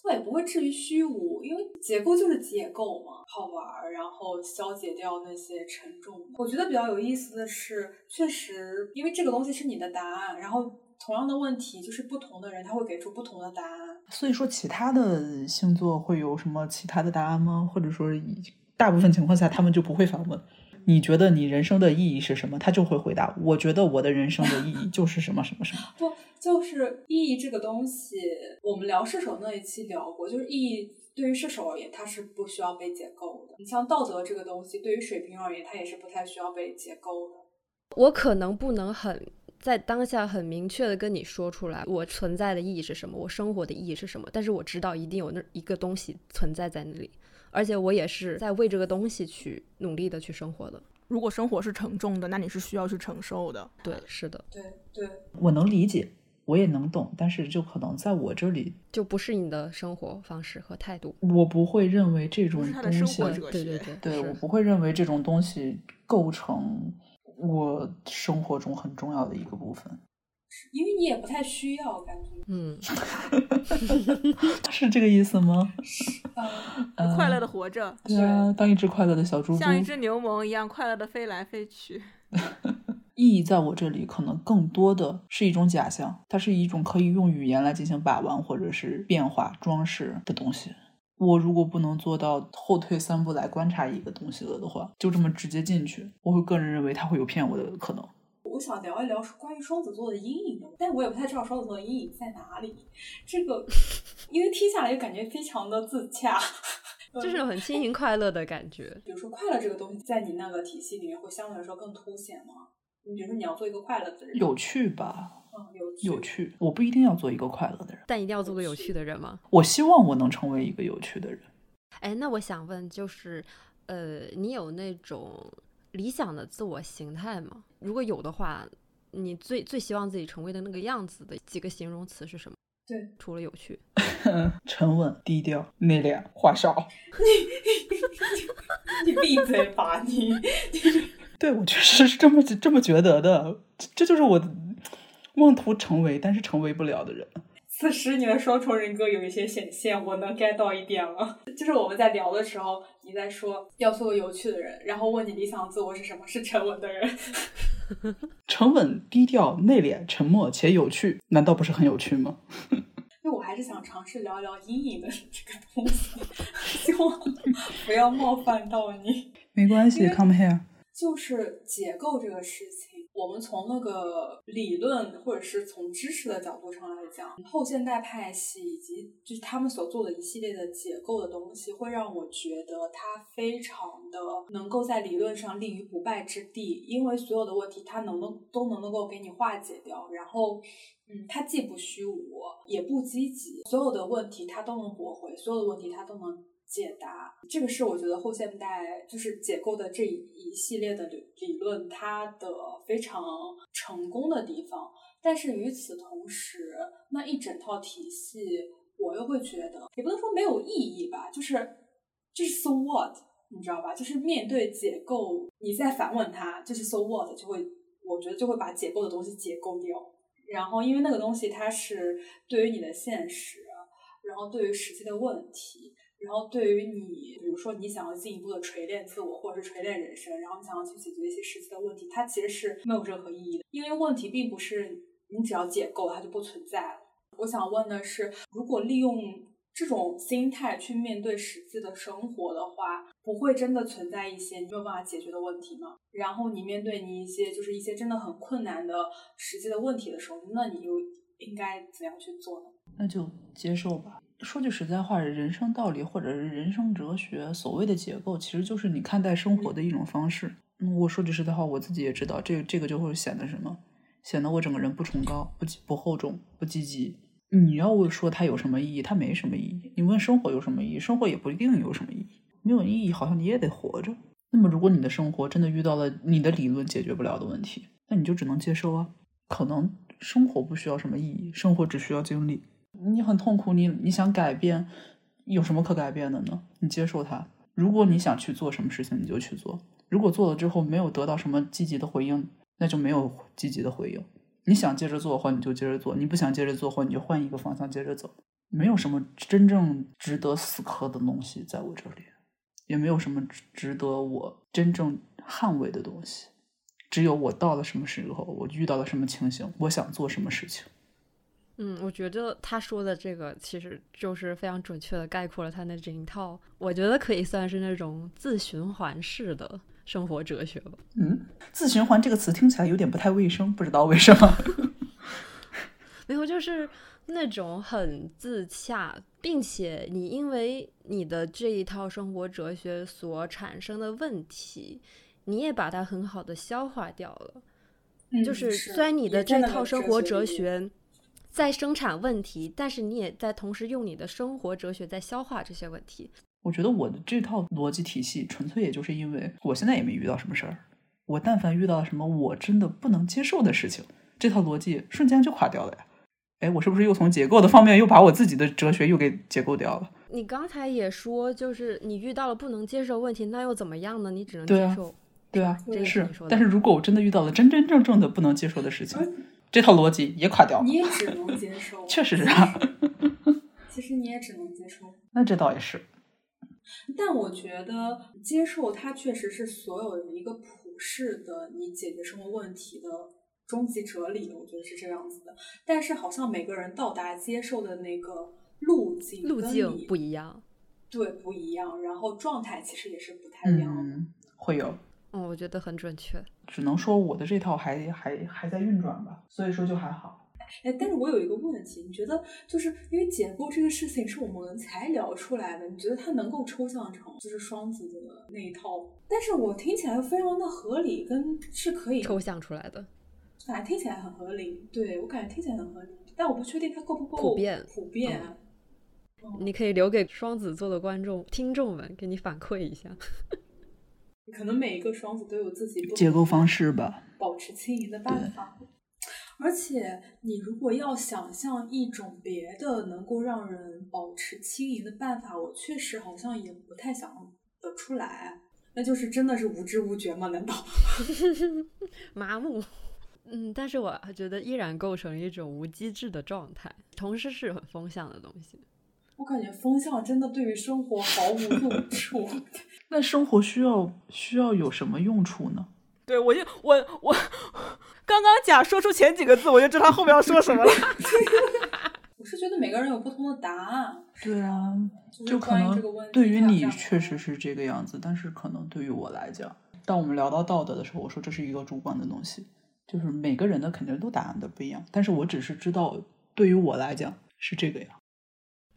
倒也不会至于虚无，因为结构就是结构嘛，好玩儿，然后消解掉那些沉重。我觉得比较有意思的是，确实，因为这个东西是你的答案，然后同样的问题，就是不同的人他会给出不同的答案。所以说，其他的星座会有什么其他的答案吗？或者说，大部分情况下他们就不会反问。你觉得你人生的意义是什么？他就会回答：我觉得我的人生的意义 就是什么什么什么。不，就是意义这个东西，我们聊射手那一期聊过，就是意义对于射手而言，它是不需要被解构的。你像道德这个东西，对于水瓶而言，它也是不太需要被解构的。我可能不能很在当下很明确的跟你说出来，我存在的意义是什么，我生活的意义是什么。但是我知道一定有那一个东西存在在那里，而且我也是在为这个东西去努力的去生活的。如果生活是沉重的，那你是需要去承受的。对，是的，对对，我能理解，我也能懂，但是就可能在我这里，就不是你的生活方式和态度。我不会认为这种东西生活，哲对对对，对，我不会认为这种东西构成我生活中很重要的一个部分。因为你也不太需要，感觉。嗯，是这个意思吗？嗯，嗯快乐的活着，对啊，当一只快乐的小猪猪。像一只牛虻一样快乐的飞来飞去。意义在我这里可能更多的是一种假象，它是一种可以用语言来进行把玩或者是变化、装饰的东西。我如果不能做到后退三步来观察一个东西了的话，就这么直接进去，我会个人认为它会有骗我的可能。我想聊一聊关于双子座的阴影的，但我也不太知道双子座的阴影在哪里。这个，因为听下来就感觉非常的自洽，就是很轻盈快乐的感觉。比如说快乐这个东西，在你那个体系里面会相对来说更凸显吗？你比如说你要做一个快乐的人，有趣吧？嗯有趣有趣。我不一定要做一个快乐的人，但一定要做个有趣的人吗？我希望我能成为一个有趣的人。哎，那我想问，就是，呃，你有那种理想的自我形态吗？如果有的话，你最最希望自己成为的那个样子的几个形容词是什么？对，除了有趣，沉稳、低调、内敛、话少。你你闭嘴吧你！对我确实是这么这么觉得的，这这就是我妄图成为但是成为不了的人。此时你的双重人格有一些显现，我能 get 到一点了。就是我们在聊的时候，你在说要做个有趣的人，然后问你理想自我是什么，是沉稳的人。沉稳、低调、内敛、沉默且有趣，难道不是很有趣吗？因为我还是想尝试聊一聊阴影的这个东西，希望不要冒犯到你。没关系，come here。就是结构这个事情，我们从那个理论或者是从知识的角度上来讲，后现代派系以及就是他们所做的一系列的结构的东西，会让我觉得它非常的能够在理论上立于不败之地，因为所有的问题它能能都能能够给你化解掉，然后。嗯，它既不虚无，也不积极，所有的问题它都能驳回，所有的问题它都能解答。这个是我觉得后现代就是解构的这一系列的理理论，它的非常成功的地方。但是与此同时，那一整套体系，我又会觉得，也不能说没有意义吧，就是就是 so what，你知道吧？就是面对解构，你再反问它，就是 so what，就会我觉得就会把解构的东西解构掉。然后，因为那个东西它是对于你的现实，然后对于实际的问题，然后对于你，比如说你想要进一步的锤炼自我，或者是锤炼人生，然后你想要去解决一些实际的问题，它其实是没有任何意义的，因为问题并不是你只要解构它就不存在了。我想问的是，如果利用这种心态去面对实际的生活的话，不会真的存在一些你没有办法解决的问题吗？然后你面对你一些就是一些真的很困难的实际的问题的时候，那你又应该怎样去做呢？那就接受吧。说句实在话，人生道理或者是人生哲学，所谓的结构，其实就是你看待生活的一种方式。嗯，我说句实在话，我自己也知道，这这个就会显得什么，显得我整个人不崇高、不不厚重、不积极。你要我说它有什么意义，它没什么意义。你问生活有什么意义，生活也不一定有什么意义。没有意义，好像你也得活着。那么，如果你的生活真的遇到了你的理论解决不了的问题，那你就只能接受啊。可能生活不需要什么意义，生活只需要经历。你很痛苦，你你想改变，有什么可改变的呢？你接受它。如果你想去做什么事情，你就去做。如果做了之后没有得到什么积极的回应，那就没有积极的回应。你想接着做的话，你就接着做；你不想接着做的话，你就换一个方向接着走。没有什么真正值得死磕的东西在我这里，也没有什么值值得我真正捍卫的东西。只有我到了什么时候，我遇到了什么情形，我想做什么事情。嗯，我觉得他说的这个其实就是非常准确的概括了他那整一套，我觉得可以算是那种自循环式的生活哲学吧。嗯，自循环这个词听起来有点不太卫生，不知道为什么。没有，就是那种很自洽，并且你因为你的这一套生活哲学所产生的问题，你也把它很好的消化掉了。嗯就是是虽然你的这套生活哲里学在生产问题，但是你也在同时用你的生活哲学在消化这些问题。我觉得我的这套逻辑体系，纯粹也就是因为我现在也没遇到什么事儿。我但凡遇到什么我真的不能接受的事情，这套逻辑瞬间就垮掉了呀。哎，我是不是又从结构的方面又把我自己的哲学又给解构掉了？你刚才也说，就是你遇到了不能接受问题，那又怎么样呢？你只能接受。对啊，这个是但是如果我真的遇到了真真正正的不能接受的事情，这套逻辑也垮掉了你。也只能接受。确实是啊，其实你也只能接受。那这倒也是。但我觉得接受它确实是所有人一个普世的你解决生活问题的终极哲理，我觉得是这样子的。但是好像每个人到达接受的那个路径路径不一样。对不一样，然后状态其实也是不太一样的。嗯，会有，嗯，我觉得很准确。只能说我的这套还还还在运转吧，所以说就还好。哎，但是我有一个问题，你觉得就是因为解构这个事情是我们才聊出来的，你觉得它能够抽象成就是双子的那一套？但是我听起来非常的合理，跟是可以抽象出来的。反正听起来很合理，对我感觉听起来很合理，但我不确定它够不够普遍普遍。你可以留给双子座的观众、听众们给你反馈一下。可能每一个双子都有自己结构方式吧，保持轻盈的办法。而且，你如果要想象一种别的能够让人保持轻盈的办法，我确实好像也不太想得出来。那就是真的是无知无觉吗？难道？麻木。嗯，但是我觉得依然构成一种无机制的状态，同时是很风向的东西。我感觉风向真的对于生活毫无用处。那生活需要需要有什么用处呢？对我就我我刚刚甲说出前几个字，我就知道他后面要说什么了。我是觉得每个人有不同的答案，对啊，就可关于这个能问对于你确实是这个样子，但是可能对于我来讲，当我们聊到道德的时候，我说这是一个主观的东西，就是每个人的肯定都答案都不一样，但是我只是知道对于我来讲是这个样。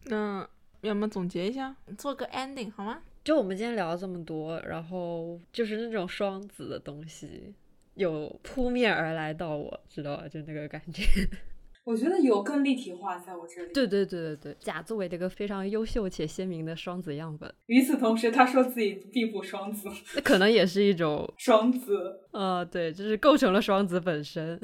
那要么总结一下，做个 ending 好吗？就我们今天聊了这么多，然后就是那种双子的东西，有扑面而来到我，知道吧？就那个感觉。我觉得有更立体化在我这里。对对对对对，甲作为这个非常优秀且鲜明的双子样本，与此同时，他说自己并不双子，那可能也是一种双子。呃，对，就是构成了双子本身。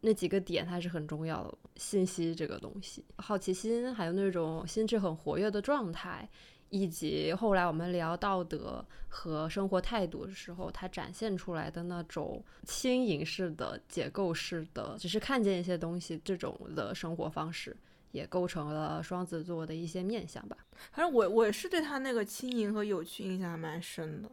那几个点还是很重要的，信息这个东西，好奇心，还有那种心智很活跃的状态，以及后来我们聊道德和生活态度的时候，它展现出来的那种轻盈式的、解构式的，只是看见一些东西这种的生活方式，也构成了双子座的一些面相吧。反正我我是对他那个轻盈和有趣印象还蛮深的，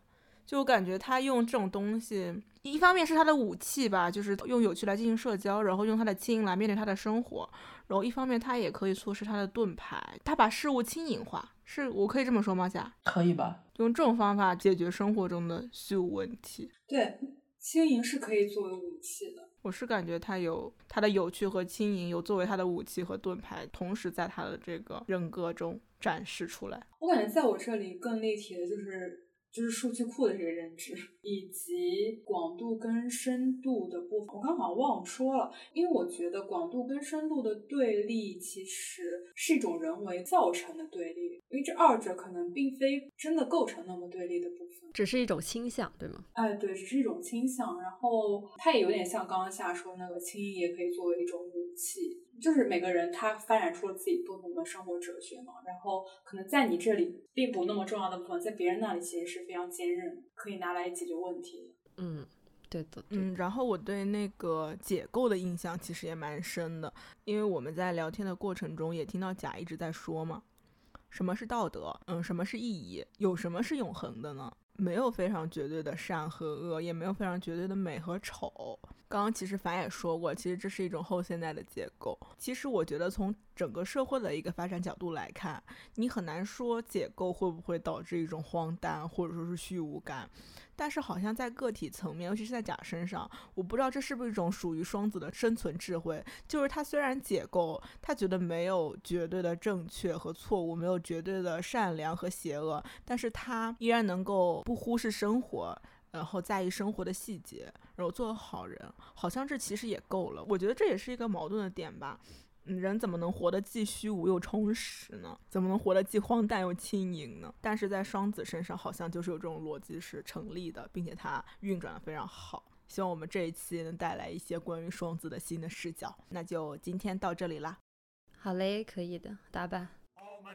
就我感觉他用这种东西，一方面是他的武器吧，就是用有趣来进行社交，然后用他的轻盈来面对他的生活，然后一方面他也可以说是他的盾牌，他把事物轻盈化，是我可以这么说吗？甲可以吧？用这种方法解决生活中的虚无问题。对，轻盈是可以作为武器的。我是感觉他有他的有趣和轻盈，有作为他的武器和盾牌，同时在他的这个人格中展示出来。我感觉在我这里更立体的就是就是数据库的这个认知，以及广度跟深度的部分。我刚好像忘了说了，因为我觉得广度跟深度的对立其实是一种人为造成的对立，因为这二者可能并非真的构成那么对立的部分。只是一种倾向，对吗？哎，对，只是一种倾向，然后它也有点像刚刚夏说那个轻盈也可以作为一种武器，就是每个人他发展出了自己不同的生活哲学嘛，然后可能在你这里并不那么重要的部分，在别人那里其实是非常坚韧，可以拿来解决问题的。嗯，对的，对嗯，然后我对那个解构的印象其实也蛮深的，因为我们在聊天的过程中也听到甲一直在说嘛，什么是道德？嗯，什么是意义？有什么是永恒的呢？没有非常绝对的善和恶，也没有非常绝对的美和丑。刚刚其实凡也说过，其实这是一种后现代的结构。其实我觉得从整个社会的一个发展角度来看，你很难说解构会不会导致一种荒诞或者说是虚无感。但是好像在个体层面，尤其是在甲身上，我不知道这是不是一种属于双子的生存智慧，就是他虽然解构，他觉得没有绝对的正确和错误，没有绝对的善良和邪恶，但是他依然能够不忽视生活。然后在意生活的细节，然后做个好人，好像这其实也够了。我觉得这也是一个矛盾的点吧。嗯，人怎么能活得既虚无又充实呢？怎么能活得既荒诞又轻盈呢？但是在双子身上，好像就是有这种逻辑是成立的，并且它运转的非常好。希望我们这一期能带来一些关于双子的新的视角。那就今天到这里啦。好嘞，可以的，打板。Oh,